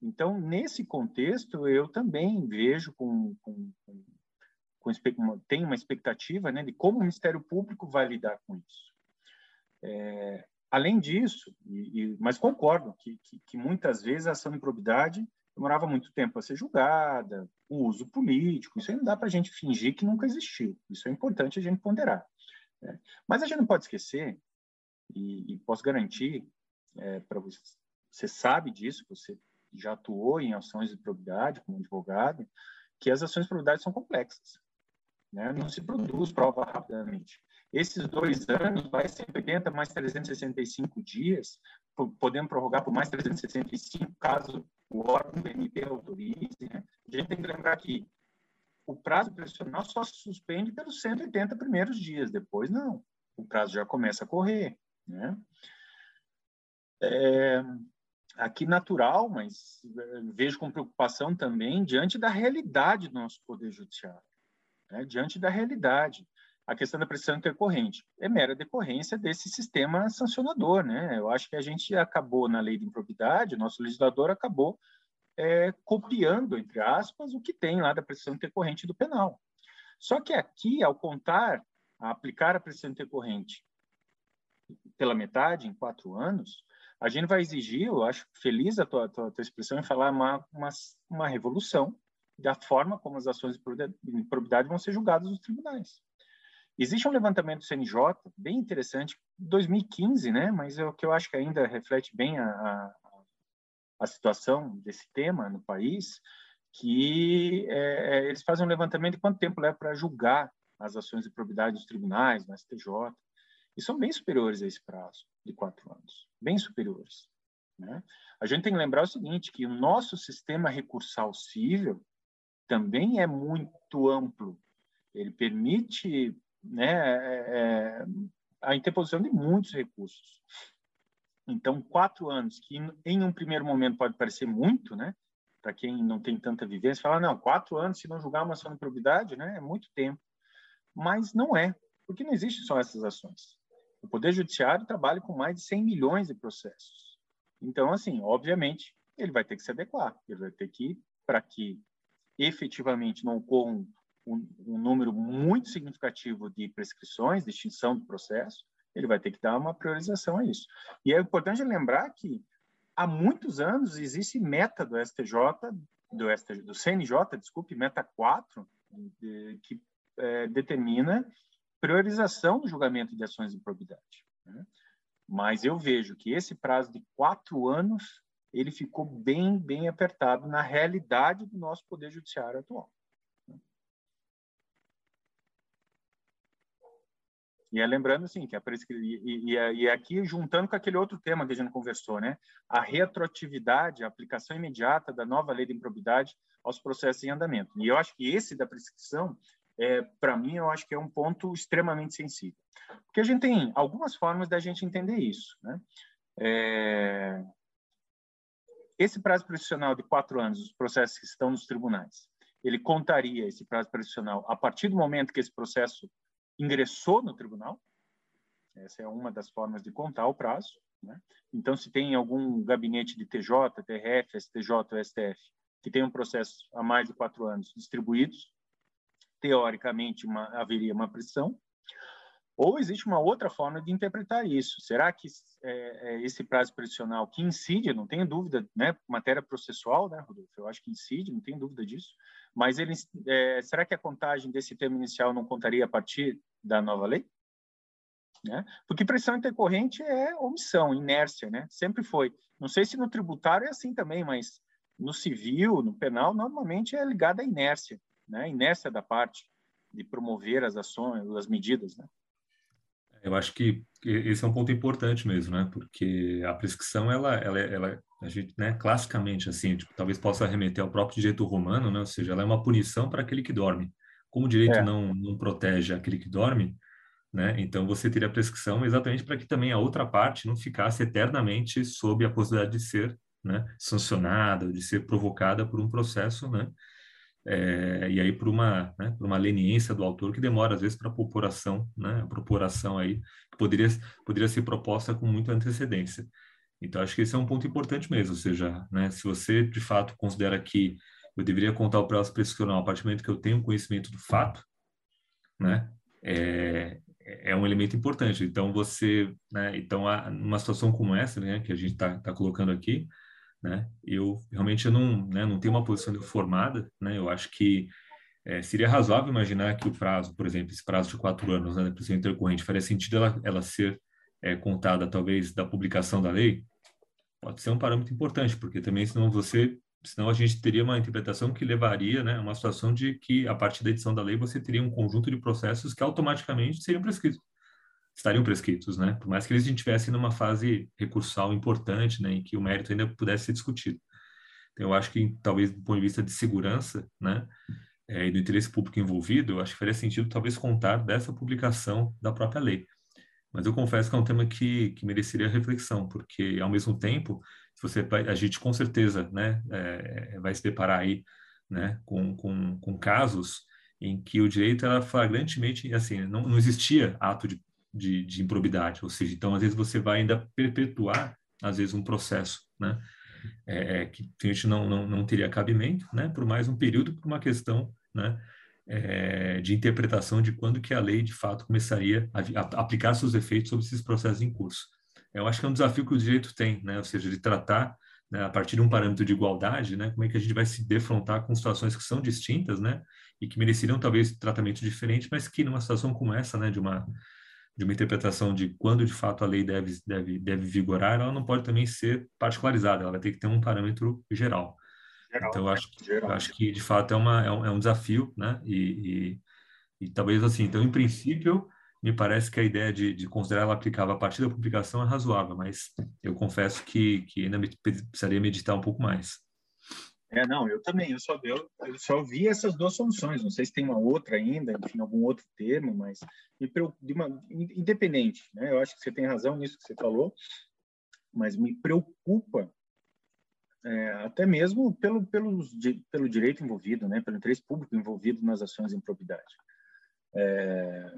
Então, nesse contexto, eu também vejo com, com, com, tenho uma expectativa né, de como o Ministério Público vai lidar com isso. É, além disso, e, e, mas concordo que, que, que, muitas vezes a ação de improbidade demorava muito tempo a ser julgada, o uso político, isso aí não dá para a gente fingir que nunca existiu. Isso é importante a gente ponderar. Né? Mas a gente não pode esquecer e, e posso garantir é, para você, você sabe disso, você já atuou em ações de probidade como advogado, que as ações de probidade são complexas. Né? Não se produz prova rapidamente. Esses dois anos vai ser 80 mais 365 dias, podendo prorrogar por mais 365 caso o órgão do MP autorize. Né? A gente tem que lembrar que o prazo pressional só se suspende pelos 180 primeiros dias, depois não. O prazo já começa a correr. Né? É, aqui natural, mas é, vejo com preocupação também diante da realidade do nosso Poder Judiciário, né? diante da realidade. A questão da pressão intercorrente é mera decorrência desse sistema sancionador. Né? Eu acho que a gente acabou, na lei de improbidade, o nosso legislador acabou é, copiando, entre aspas, o que tem lá da pressão intercorrente do penal. Só que aqui, ao contar, a aplicar a pressão intercorrente pela metade em quatro anos, a gente vai exigir, eu acho feliz a tua, tua, tua expressão em falar uma, uma, uma revolução da forma como as ações de improbidade vão ser julgadas nos tribunais. Existe um levantamento do CNJ bem interessante, 2015, né? Mas é o que eu acho que ainda reflete bem a, a, a situação desse tema no país, que é, é eles fazem um levantamento de quanto tempo leva para julgar as ações de probidade dos tribunais, no STJ e são bem superiores a esse prazo de quatro anos, bem superiores. Né? A gente tem que lembrar o seguinte, que o nosso sistema recursal civil também é muito amplo. Ele permite né, é, é a interposição de muitos recursos. Então, quatro anos, que em um primeiro momento pode parecer muito, né? Para quem não tem tanta vivência, fala, não, quatro anos, se não julgar uma ação de probidade, né? É muito tempo. Mas não é, porque não existe só essas ações. O Poder Judiciário trabalha com mais de 100 milhões de processos. Então, assim, obviamente, ele vai ter que se adequar. Ele vai ter que, para que efetivamente não ocorra um, um, um, número muito significativo de prescrições, de extinção do processo, ele vai ter que dar uma priorização a isso. E é importante lembrar que há muitos anos existe meta do STJ, do, STJ, do CNJ, desculpe, meta 4, de, que é, determina priorização do julgamento de ações de improbidade. Né? Mas eu vejo que esse prazo de quatro anos ele ficou bem, bem apertado na realidade do nosso poder judiciário atual. E é lembrando, assim, que a prescri... e, e, e aqui juntando com aquele outro tema que a gente conversou, né? A retroatividade, a aplicação imediata da nova lei de improbidade aos processos em andamento. E eu acho que esse da prescrição, é, para mim, eu acho que é um ponto extremamente sensível. Porque a gente tem algumas formas da gente entender isso, né? É... Esse prazo profissional de quatro anos, os processos que estão nos tribunais, ele contaria esse prazo profissional a partir do momento que esse processo ingressou no tribunal. Essa é uma das formas de contar o prazo. Né? Então, se tem algum gabinete de TJ, TRF, STJ STF que tem um processo há mais de quatro anos distribuídos, teoricamente uma, haveria uma pressão. Ou existe uma outra forma de interpretar isso. Será que é, é esse prazo pressional que incide, não tenho dúvida, né, matéria processual, né, Rodolfo? Eu acho que incide, não tenho dúvida disso. Mas ele, é, será que a contagem desse termo inicial não contaria a partir da nova lei? Né? Porque pressão intercorrente é omissão, inércia, né? Sempre foi. Não sei se no tributário é assim também, mas no civil, no penal, normalmente é ligada à inércia, né? Inércia da parte de promover as ações, as medidas, né? Eu acho que esse é um ponto importante mesmo, né? Porque a prescrição, ela, ela, ela a gente, né, classicamente, assim, tipo, talvez possa remeter ao próprio direito romano, né? Ou seja, ela é uma punição para aquele que dorme. Como o direito é. não, não protege aquele que dorme, né? Então você teria a prescrição exatamente para que também a outra parte não ficasse eternamente sob a possibilidade de ser, né, sancionada, de ser provocada por um processo, né? É, e aí por uma, né, por uma leniência do autor que demora às vezes para a propuração, né, a propuração aí que poderia poderia ser proposta com muita antecedência. Então acho que esse é um ponto importante mesmo, ou seja, né, se você de fato considera que eu deveria contar o prazo prescricional a partir do momento que eu tenho conhecimento do fato, né? É, é um elemento importante. Então você, né? Então numa situação como essa, né, que a gente está tá colocando aqui, né? Eu realmente não, né, não tenho uma posição formada, né? Eu acho que é, seria razoável imaginar que o prazo, por exemplo, esse prazo de quatro anos né, da prisão intercorrente, faria sentido ela, ela ser é, contada talvez da publicação da lei? Pode ser um parâmetro importante, porque também senão você senão a gente teria uma interpretação que levaria né, a uma situação de que, a partir da edição da lei, você teria um conjunto de processos que automaticamente seriam prescritos, estariam prescritos, né? Por mais que eles estivessem numa fase recursal importante, né, em que o mérito ainda pudesse ser discutido. Então, eu acho que, talvez, do ponto de vista de segurança, né, é, e do interesse público envolvido, eu acho que faria sentido, talvez, contar dessa publicação da própria lei. Mas eu confesso que é um tema que, que mereceria reflexão, porque, ao mesmo tempo, você a gente com certeza né, é, vai se deparar aí né, com, com, com casos em que o direito era flagrantemente, assim, não, não existia ato de, de, de, improbidade, ou seja, então às vezes você vai ainda perpetuar, às vezes, um processo, né, é, é que a gente não, não, não teria cabimento, né, por mais um período, por uma questão, né, é, de interpretação de quando que a lei, de fato, começaria a, a aplicar seus efeitos sobre esses processos em curso. Eu acho que é um desafio que o direito tem, né? ou seja, de tratar né, a partir de um parâmetro de igualdade, né, como é que a gente vai se defrontar com situações que são distintas, né, e que mereceriam talvez tratamento diferente, mas que numa situação como essa, né, de uma de uma interpretação de quando de fato a lei deve deve deve vigorar, ela não pode também ser particularizada, ela vai ter que ter um parâmetro geral. geral então eu acho, eu acho que de fato é uma é um, é um desafio, né, e, e, e talvez assim, então em princípio me parece que a ideia de, de considerar ela aplicável a partir da publicação é razoável, mas eu confesso que, que ainda me, precisaria meditar um pouco mais. É, não, eu também, eu só, eu, eu só vi essas duas soluções, não sei se tem uma outra ainda, enfim, algum outro termo, mas me de uma, independente, né? Eu acho que você tem razão nisso que você falou, mas me preocupa é, até mesmo pelo, pelo, pelo direito envolvido, né? Pelo interesse público envolvido nas ações de improbidade. É,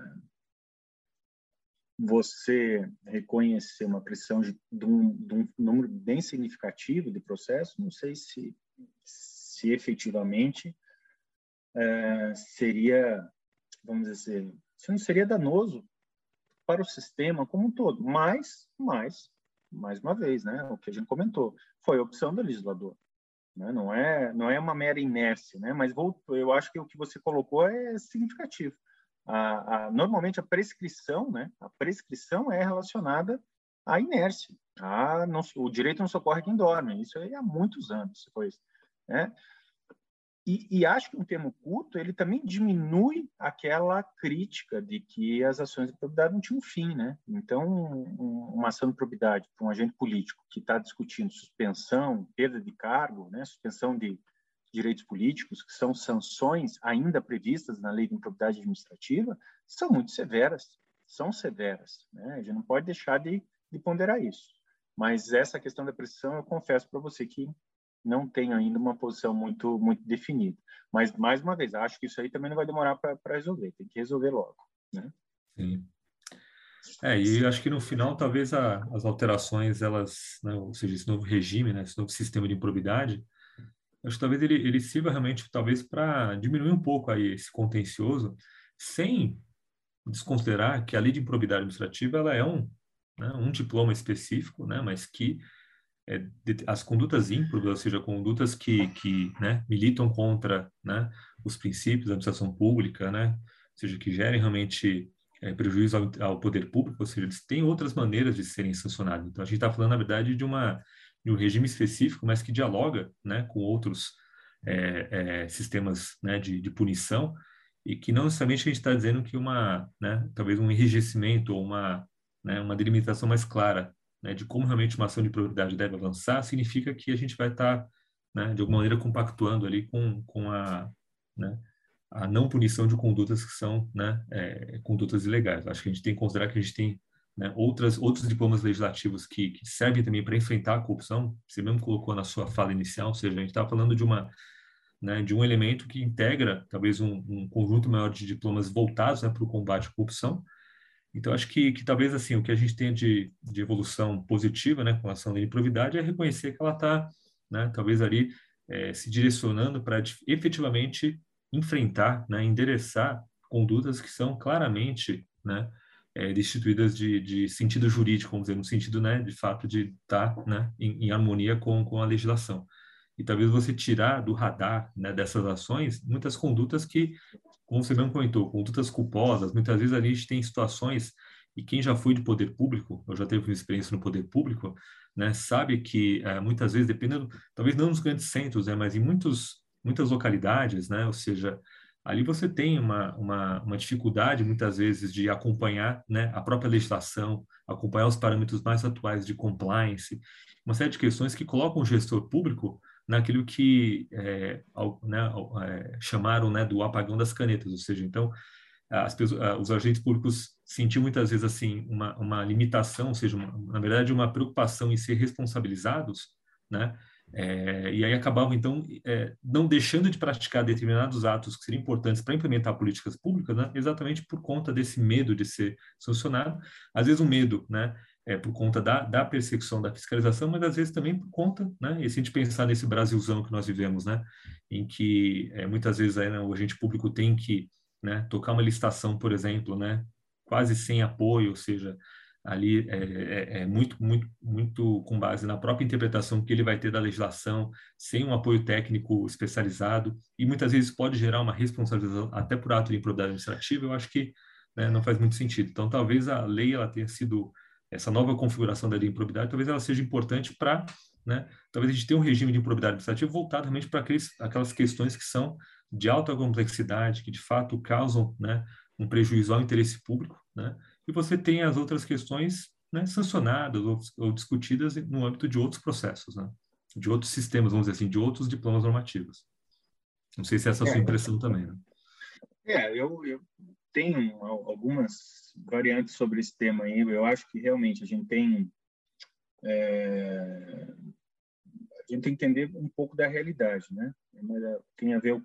você reconhecer uma pressão de, de, um, de, um, número bem significativo de processos, não sei se, se efetivamente é, seria, vamos dizer, se não seria danoso para o sistema como um todo. Mas, mas, mais uma vez, né, o que a gente comentou, foi a opção do legislador. Né? Não é, não é uma mera inércia, né? Mas voltou, eu acho que o que você colocou é significativo a, a, normalmente a prescrição, né? A prescrição é relacionada à inércia. A, não, o direito não socorre quem dorme. Isso aí há muitos anos, depois, né? E, e, acho que um termo culto ele também diminui aquela crítica de que as ações de probidade não tinham fim, né? Então, um, uma ação de probidade para um agente político que está discutindo suspensão, perda de cargo, né? Suspensão de direitos políticos, que são sanções ainda previstas na lei de improbidade administrativa, são muito severas, são severas. Né? A gente não pode deixar de, de ponderar isso. Mas essa questão da pressão, eu confesso para você que não tenho ainda uma posição muito muito definida. Mas, mais uma vez, acho que isso aí também não vai demorar para resolver, tem que resolver logo. Né? Sim. É, e acho que no final, talvez a, as alterações, elas, né, ou seja, esse novo regime, né, esse novo sistema de improbidade, acho que talvez ele, ele sirva realmente, talvez, para diminuir um pouco aí esse contencioso, sem desconsiderar que a lei de improbidade administrativa ela é um, né, um diploma específico, né, mas que é, de, as condutas ímprobas, ou seja, condutas que, que né, militam contra né, os princípios da administração pública, né, ou seja, que gerem realmente é, prejuízo ao, ao, poder público, ou seja, eles têm outras maneiras de serem sancionados. Então, a gente está falando, na verdade, de uma de um regime específico, mas que dialoga né, com outros é, é, sistemas né, de, de, punição e que não necessariamente a gente está dizendo que uma, né, talvez um enrijecimento ou uma, né, uma delimitação mais clara né, de como realmente uma ação de prioridade deve avançar, significa que a gente vai estar, tá, né, de alguma maneira, compactuando ali com, com a, né, a não punição de condutas que são né, é, condutas ilegais. Acho que a gente tem que considerar que a gente tem né, outras, outros diplomas legislativos que, que servem também para enfrentar a corrupção, você mesmo colocou na sua fala inicial, ou seja, a gente está falando de uma né, de um elemento que integra talvez um, um conjunto maior de diplomas voltados né, para o combate à corrupção. Então, acho que, que talvez assim o que a gente tem de, de evolução positiva né, com relação à lei de providade é reconhecer que ela está, né, talvez ali, é, se direcionando para efetivamente enfrentar, né, endereçar condutas que são claramente né, é, destituídas de, de, sentido jurídico, vamos dizer, no sentido, né, de fato, de estar tá, né, em, em, harmonia com, com a legislação. E talvez você tirar do radar né, dessas ações muitas condutas que, como você mesmo comentou, condutas culposas, muitas vezes a gente tem situações, e quem já foi de poder público, eu já teve uma experiência no poder público, né, sabe que é, muitas vezes, dependendo, talvez não nos grandes centros, né, mas em muitos, muitas localidades, né, ou seja, ali você tem uma, uma, uma, dificuldade, muitas vezes, de acompanhar né, a própria legislação, acompanhar os parâmetros mais atuais de compliance, uma série de questões que colocam o gestor público naquilo que é, né, é, chamaram né, do apagão das canetas, ou seja, então, as pessoas, os agentes públicos sentiam muitas vezes assim uma, uma limitação, ou seja, uma, na verdade, uma preocupação em ser responsabilizados, né, é, e aí acabavam, então, é, não deixando de praticar determinados atos que seriam importantes para implementar políticas públicas, né, exatamente por conta desse medo de ser sancionado. Às vezes, um medo né, é por conta da, da persecução, da fiscalização, mas às vezes também por conta, né, e se a gente pensar nesse Brasilzão que nós vivemos, né, em que é, muitas vezes aí, né, o agente público tem que né, tocar uma licitação, por exemplo, né, quase sem apoio, ou seja, ali é, é, é, muito, muito, muito com base na própria interpretação que ele vai ter da legislação, sem um apoio técnico especializado, e muitas vezes pode gerar uma responsabilização até por ato de improbidade administrativa, eu acho que né, não faz muito sentido. Então, talvez a lei ela tenha sido, essa nova configuração da lei de improbidade, talvez ela seja importante para, né, talvez a gente tenha um regime de improbidade administrativa voltado realmente para aquelas questões que são de alta complexidade, que de fato causam né, um prejuízo ao interesse público, né? E você tem as outras questões né, sancionadas ou, ou, discutidas no âmbito de outros processos, né? De outros sistemas, vamos dizer assim, de outros diplomas normativos. Não sei se essa é a sua é. impressão também, né? É, eu, eu tenho algumas variantes sobre esse tema aí. Eu acho que realmente a gente tem é, a gente tem que entender um pouco da realidade, né? É, tem a ver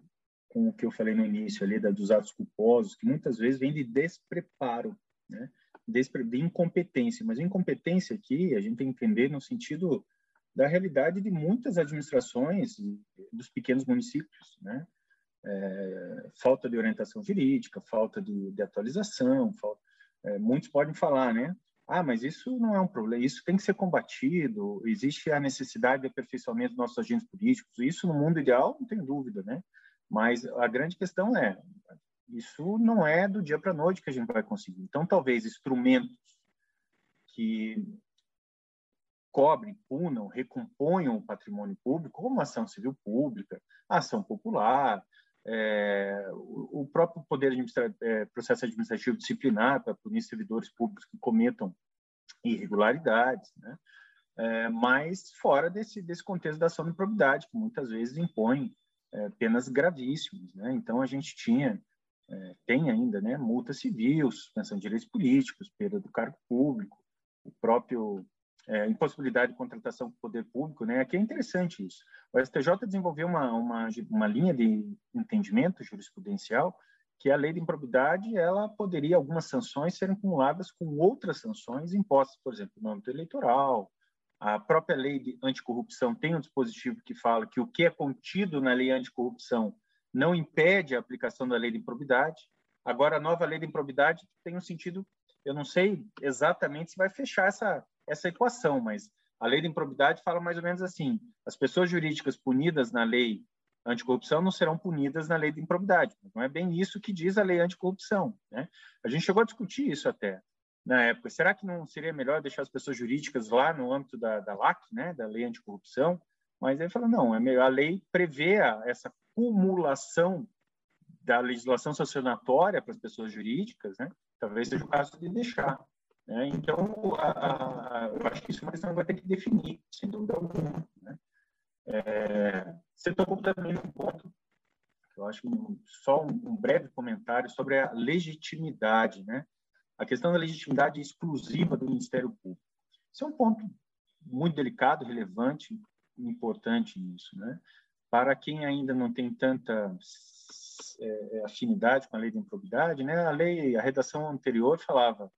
com o que eu falei no início ali dos atos culposos, que muitas vezes vem de despreparo, né? De incompetência. Mas incompetência aqui a gente tem que entender no sentido da realidade de muitas administrações dos pequenos municípios, né? É, falta de orientação jurídica, falta de, de atualização, falta, é, muitos podem falar, né? Ah, mas isso não é um problema, isso tem que ser combatido, existe a necessidade de aperfeiçoamento dos nossos agentes políticos, isso no mundo ideal, não tem dúvida, né? Mas a grande questão é, isso não é do dia para a noite que a gente vai conseguir. Então, talvez instrumentos que cobrem, punam, recomponham o patrimônio público, como ação civil pública, ação popular, é, o, próprio poder administra é, processo administrativo disciplinar para punir servidores públicos que cometam irregularidades, né? É, mas fora desse desse contexto da ação de improbidade que muitas vezes impõe é, penas gravíssimas, né? Então a gente tinha é, tem ainda, né, multa civil, suspensão de direitos políticos, perda do cargo público, o próprio é, impossibilidade de contratação com o poder público, né? Aqui é interessante isso. O STJ desenvolveu uma, uma, uma linha de entendimento jurisprudencial que a lei de improbidade ela poderia algumas sanções serem acumuladas com outras sanções impostas, por exemplo, no âmbito eleitoral. A própria lei de anticorrupção tem um dispositivo que fala que o que é contido na lei anticorrupção não impede a aplicação da lei de improbidade. Agora, a nova lei de improbidade tem um sentido, eu não sei exatamente se vai fechar essa essa equação, mas a lei de improbidade fala mais ou menos assim: as pessoas jurídicas punidas na lei anticorrupção não serão punidas na lei de improbidade. Não é bem isso que diz a lei anticorrupção. Né? A gente chegou a discutir isso até na época. Será que não seria melhor deixar as pessoas jurídicas lá no âmbito da, da LAC, né, da lei anticorrupção? Mas ele falou: não, é melhor, a lei prevê essa cumulação da legislação sancionatória para as pessoas jurídicas, né? talvez seja o caso de deixar. Né? Então, a, a, eu acho que isso é uma questão que vai ter que definir, sem dúvida alguma. Né? É, você tocou também num ponto, eu acho que só um, um, breve comentário sobre a legitimidade, né? a questão da legitimidade exclusiva do Ministério Público. Isso é um ponto muito delicado, relevante, importante nisso. Né? Para quem ainda não tem tanta é, afinidade com a lei de improbidade, né? a lei, a redação anterior falava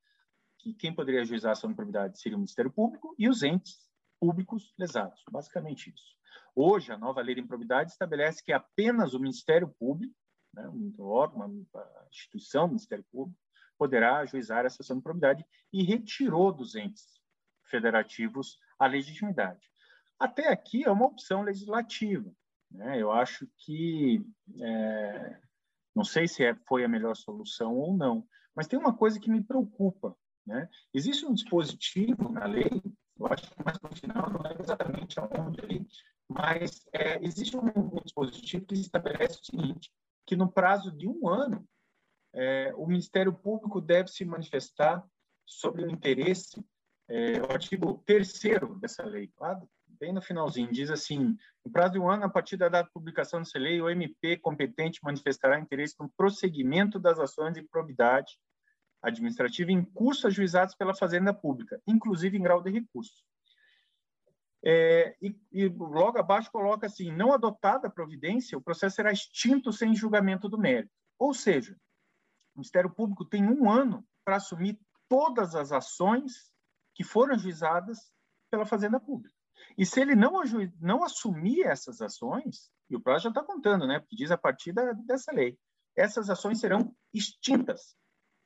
que quem poderia ajuizar a ação de improbidade seria o Ministério Público e os entes públicos lesados. Basicamente isso. Hoje, a nova lei de improbidade estabelece que apenas o Ministério Público, né, um órgão, uma instituição do Ministério Público, poderá ajuizar essa ação de improbidade e retirou dos entes federativos a legitimidade. Até aqui é uma opção legislativa. Né? Eu acho que, é, não sei se é, foi a melhor solução ou não, mas tem uma coisa que me preocupa né? Existe um dispositivo na lei, eu acho que mais no final, não é exatamente aonde ali, mas é, existe um, um, dispositivo que estabelece o seguinte, que no prazo de um ano, é, o Ministério Público deve se manifestar sobre o interesse, é, o artigo terceiro dessa lei, lá bem no finalzinho, diz assim, no prazo de um ano, a partir da data de publicação dessa lei, o MP competente manifestará interesse no prosseguimento das ações de probidade administrativa em curso ajuizados pela Fazenda Pública, inclusive em grau de recurso. É, e, e, logo abaixo coloca assim: não adotada a providência, o processo será extinto sem julgamento do mérito. Ou seja, o Ministério Público tem um ano para assumir todas as ações que foram ajuizadas pela Fazenda Pública. E se ele não, não assumir essas ações, e o prazo já está contando, né? Porque diz a partir da, dessa lei, essas ações serão extintas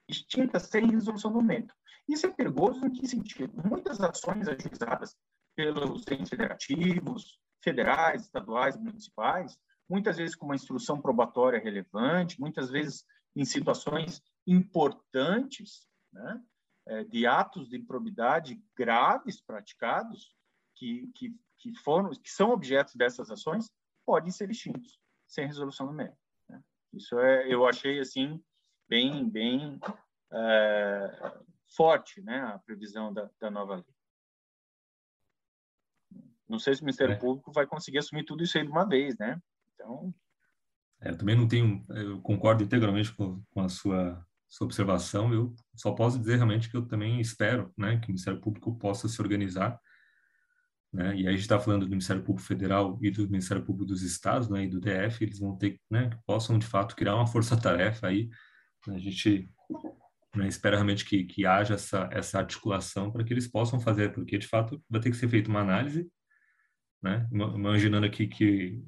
extinta sem resolução do mérito. Isso é perigoso em que sentido? Muitas ações ajuizadas pelos entes federativos, federais, estaduais, municipais, muitas vezes com uma instrução probatória relevante, muitas vezes em situações importantes, né, é, de atos de improbidade graves praticados, que, que, que, foram, que são objetos dessas ações, podem ser extintos sem resolução do mérito. Né? Isso é, eu achei assim bem, bem é, forte, né, a previsão da, da nova lei. Não sei se o Ministério é. Público vai conseguir assumir tudo isso aí de uma vez, né? Então. É, eu também não tenho, eu concordo integralmente com, com a sua, sua observação. Eu só posso dizer realmente que eu também espero, né, que o Ministério Público possa se organizar, né? E aí a gente está falando do Ministério Público Federal e do Ministério Público dos Estados, né, e do DF, eles vão ter, né, que possam de fato criar uma força-tarefa aí. A gente né, espera realmente que, que haja essa, essa articulação para que eles possam fazer, porque de fato vai ter que ser feita uma análise né? Imaginando aqui que,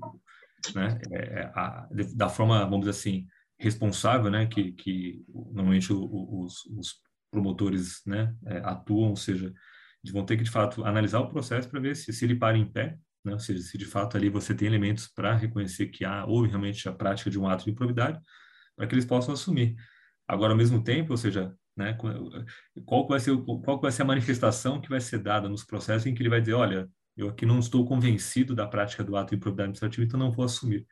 né, é, é a, da forma, vamos dizer assim, responsável, né, que, que normalmente os, os promotores, né, é, atuam, ou seja, eles vão ter que de fato analisar o processo para ver se, se ele para em pé, né, ou seja, se de fato ali você tem elementos para reconhecer que há houve realmente a prática de um ato de improbidade, para que eles possam assumir. Agora, ao mesmo tempo, ou seja, né, qual vai ser qual vai ser a manifestação que vai ser dada nos processos em que ele vai dizer, olha, eu aqui não estou convencido da prática do ato de improbidade administrativa, então não vou assumir.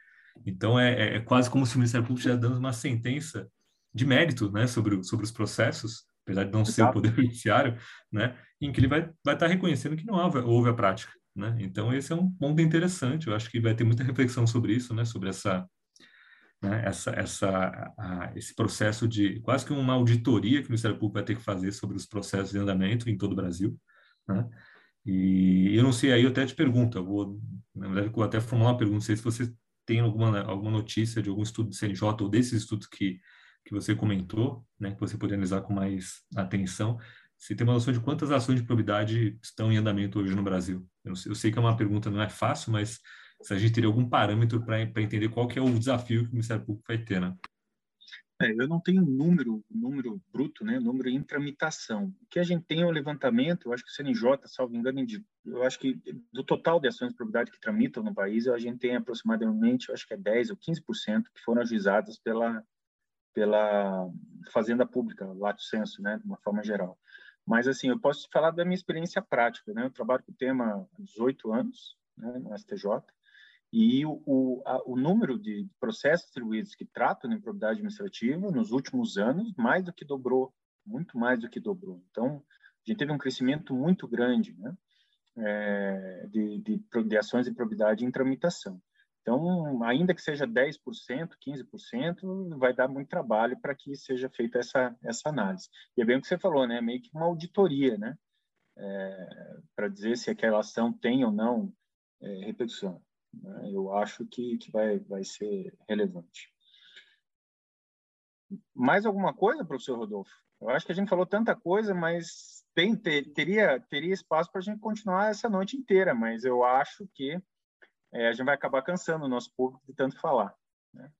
Então, é, é, é quase como se o Ministério Público estivesse dando uma sentença de mérito né, sobre, sobre os processos, apesar de não Exato. ser o Poder Judiciário, né, em que ele vai, vai estar reconhecendo que não houve, houve a prática. Né? Então, esse é um ponto interessante. Eu acho que vai ter muita reflexão sobre isso, né, sobre essa, né, essa, essa, a, esse processo de quase que uma auditoria que o Ministério Público vai ter que fazer sobre os processos de andamento em todo o Brasil. Né? E eu não sei, aí eu até te pergunto, eu vou, na verdade, eu vou até formular uma pergunta, não sei se você tem alguma, alguma notícia de algum estudo do CNJ ou desses estudos que, que você comentou, né, que você pode analisar com mais atenção, se tem uma noção de quantas ações de probidade estão em andamento hoje no Brasil. Eu, sei, eu sei que é uma pergunta, não é fácil, mas se a gente teria algum parâmetro para entender qual que é o desafio que o Ministério Público vai ter, né? É, eu não tenho número, número bruto, né? Número em tramitação. O que a gente tem é um levantamento, eu acho que o CNJ, salvo engano, eu acho que do total de ações de propriedade que tramitam no país, a gente tem aproximadamente, eu acho que é 10 ou 15% que foram ajuizadas pela pela fazenda pública, lato senso, né, de uma forma geral. Mas assim, eu posso falar da minha experiência prática, né? Eu trabalho com o tema há 18 anos, né, no STJ. E o, o, a, o número de processos distribuídos que tratam de improbidade administrativa nos últimos anos mais do que dobrou, muito mais do que dobrou. Então, a gente teve um crescimento muito grande né, é, de, de, de ações de improbidade em tramitação. Então, ainda que seja 10%, 15%, vai dar muito trabalho para que seja feita essa, essa análise. E é bem o que você falou, né? Meio que uma auditoria, né? É, para dizer se aquela ação tem ou não é, repercussão. Né? Eu acho que, que vai, vai ser relevante. Mais alguma coisa, professor Rodolfo? Eu acho que a gente falou tanta coisa, mas tem, ter, teria, teria espaço para a gente continuar essa noite inteira, mas eu acho que é, a gente vai acabar cansando o nosso público de tanto falar. Né?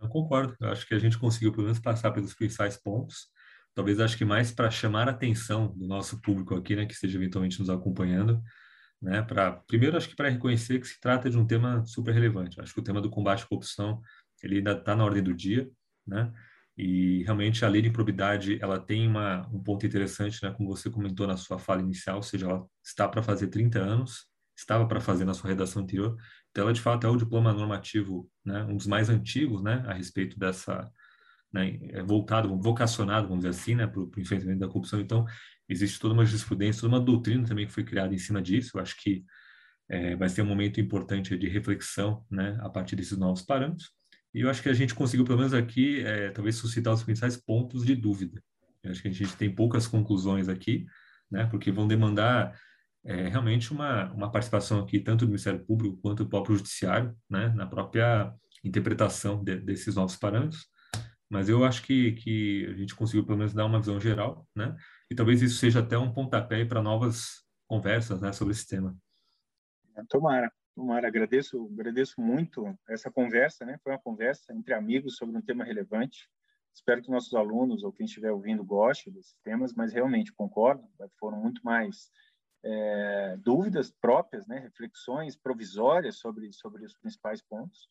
Eu concordo. Eu acho que a gente conseguiu, pelo menos, passar pelos principais pontos. Talvez acho que mais para chamar a atenção do nosso público aqui, né, que esteja eventualmente nos acompanhando, né? Para primeiro acho que para reconhecer que se trata de um tema super relevante. Acho que o tema do combate à corrupção ele ainda está na ordem do dia, né? E realmente a lei de improbidade ela tem uma, um ponto interessante, né? Como você comentou na sua fala inicial, ou seja, ela está para fazer 30 anos, estava para fazer na sua redação anterior. Então ela de fato é o diploma normativo, né? Um dos mais antigos, né? A respeito dessa né, é voltado, vocacionado, vamos dizer assim, né, para o enfrentamento da corrupção. Então, existe toda uma jurisprudência, toda uma doutrina também que foi criada em cima disso. Eu acho que é, vai ser um momento importante de reflexão, né, a partir desses novos parâmetros. E eu acho que a gente conseguiu, pelo menos aqui, é, talvez suscitar os principais pontos de dúvida. Eu acho que a gente tem poucas conclusões aqui, né, porque vão demandar é, realmente uma, uma participação aqui, tanto do Ministério Público quanto do próprio Judiciário, né, na própria interpretação de, desses novos parâmetros mas eu acho que, que a gente conseguiu pelo menos dar uma visão geral, né? E talvez isso seja até um pontapé para novas conversas, né, sobre esse tema. Tomara, tomara. Agradeço, agradeço muito essa conversa, né? Foi uma conversa entre amigos sobre um tema relevante. Espero que nossos alunos ou quem estiver ouvindo goste desses temas, mas realmente concordo, foram muito mais é, dúvidas próprias, né? Reflexões provisórias sobre sobre os principais pontos.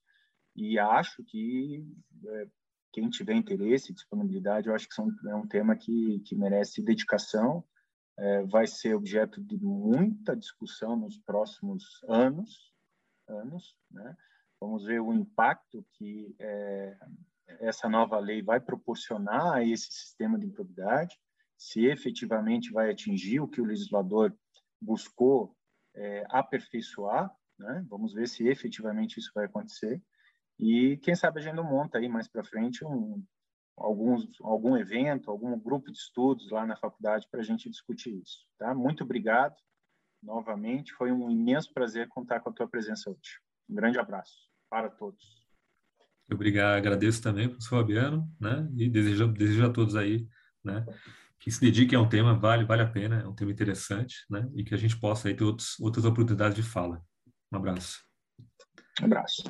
E acho que é, quem tiver interesse, disponibilidade, eu acho que são, é um tema que, que merece dedicação, é, vai ser objeto de muita discussão nos próximos anos, anos, né? Vamos ver o impacto que é, essa nova lei vai proporcionar a esse sistema de improbidade, se efetivamente vai atingir o que o legislador buscou é, aperfeiçoar, né? Vamos ver se efetivamente isso vai acontecer. E quem sabe a gente não monta aí mais para frente um, alguns, algum evento, algum grupo de estudos lá na faculdade para a gente discutir isso. Tá? Muito obrigado novamente. Foi um imenso prazer contar com a tua presença hoje. Um grande abraço para todos. Obrigado, agradeço também, professor Fabiano, né? E desejo, desejo a todos aí, né? Que se dediquem a um tema, vale, vale a pena, é um tema interessante, né? E que a gente possa aí ter outros, outras oportunidades de fala. Um abraço. Um abraço.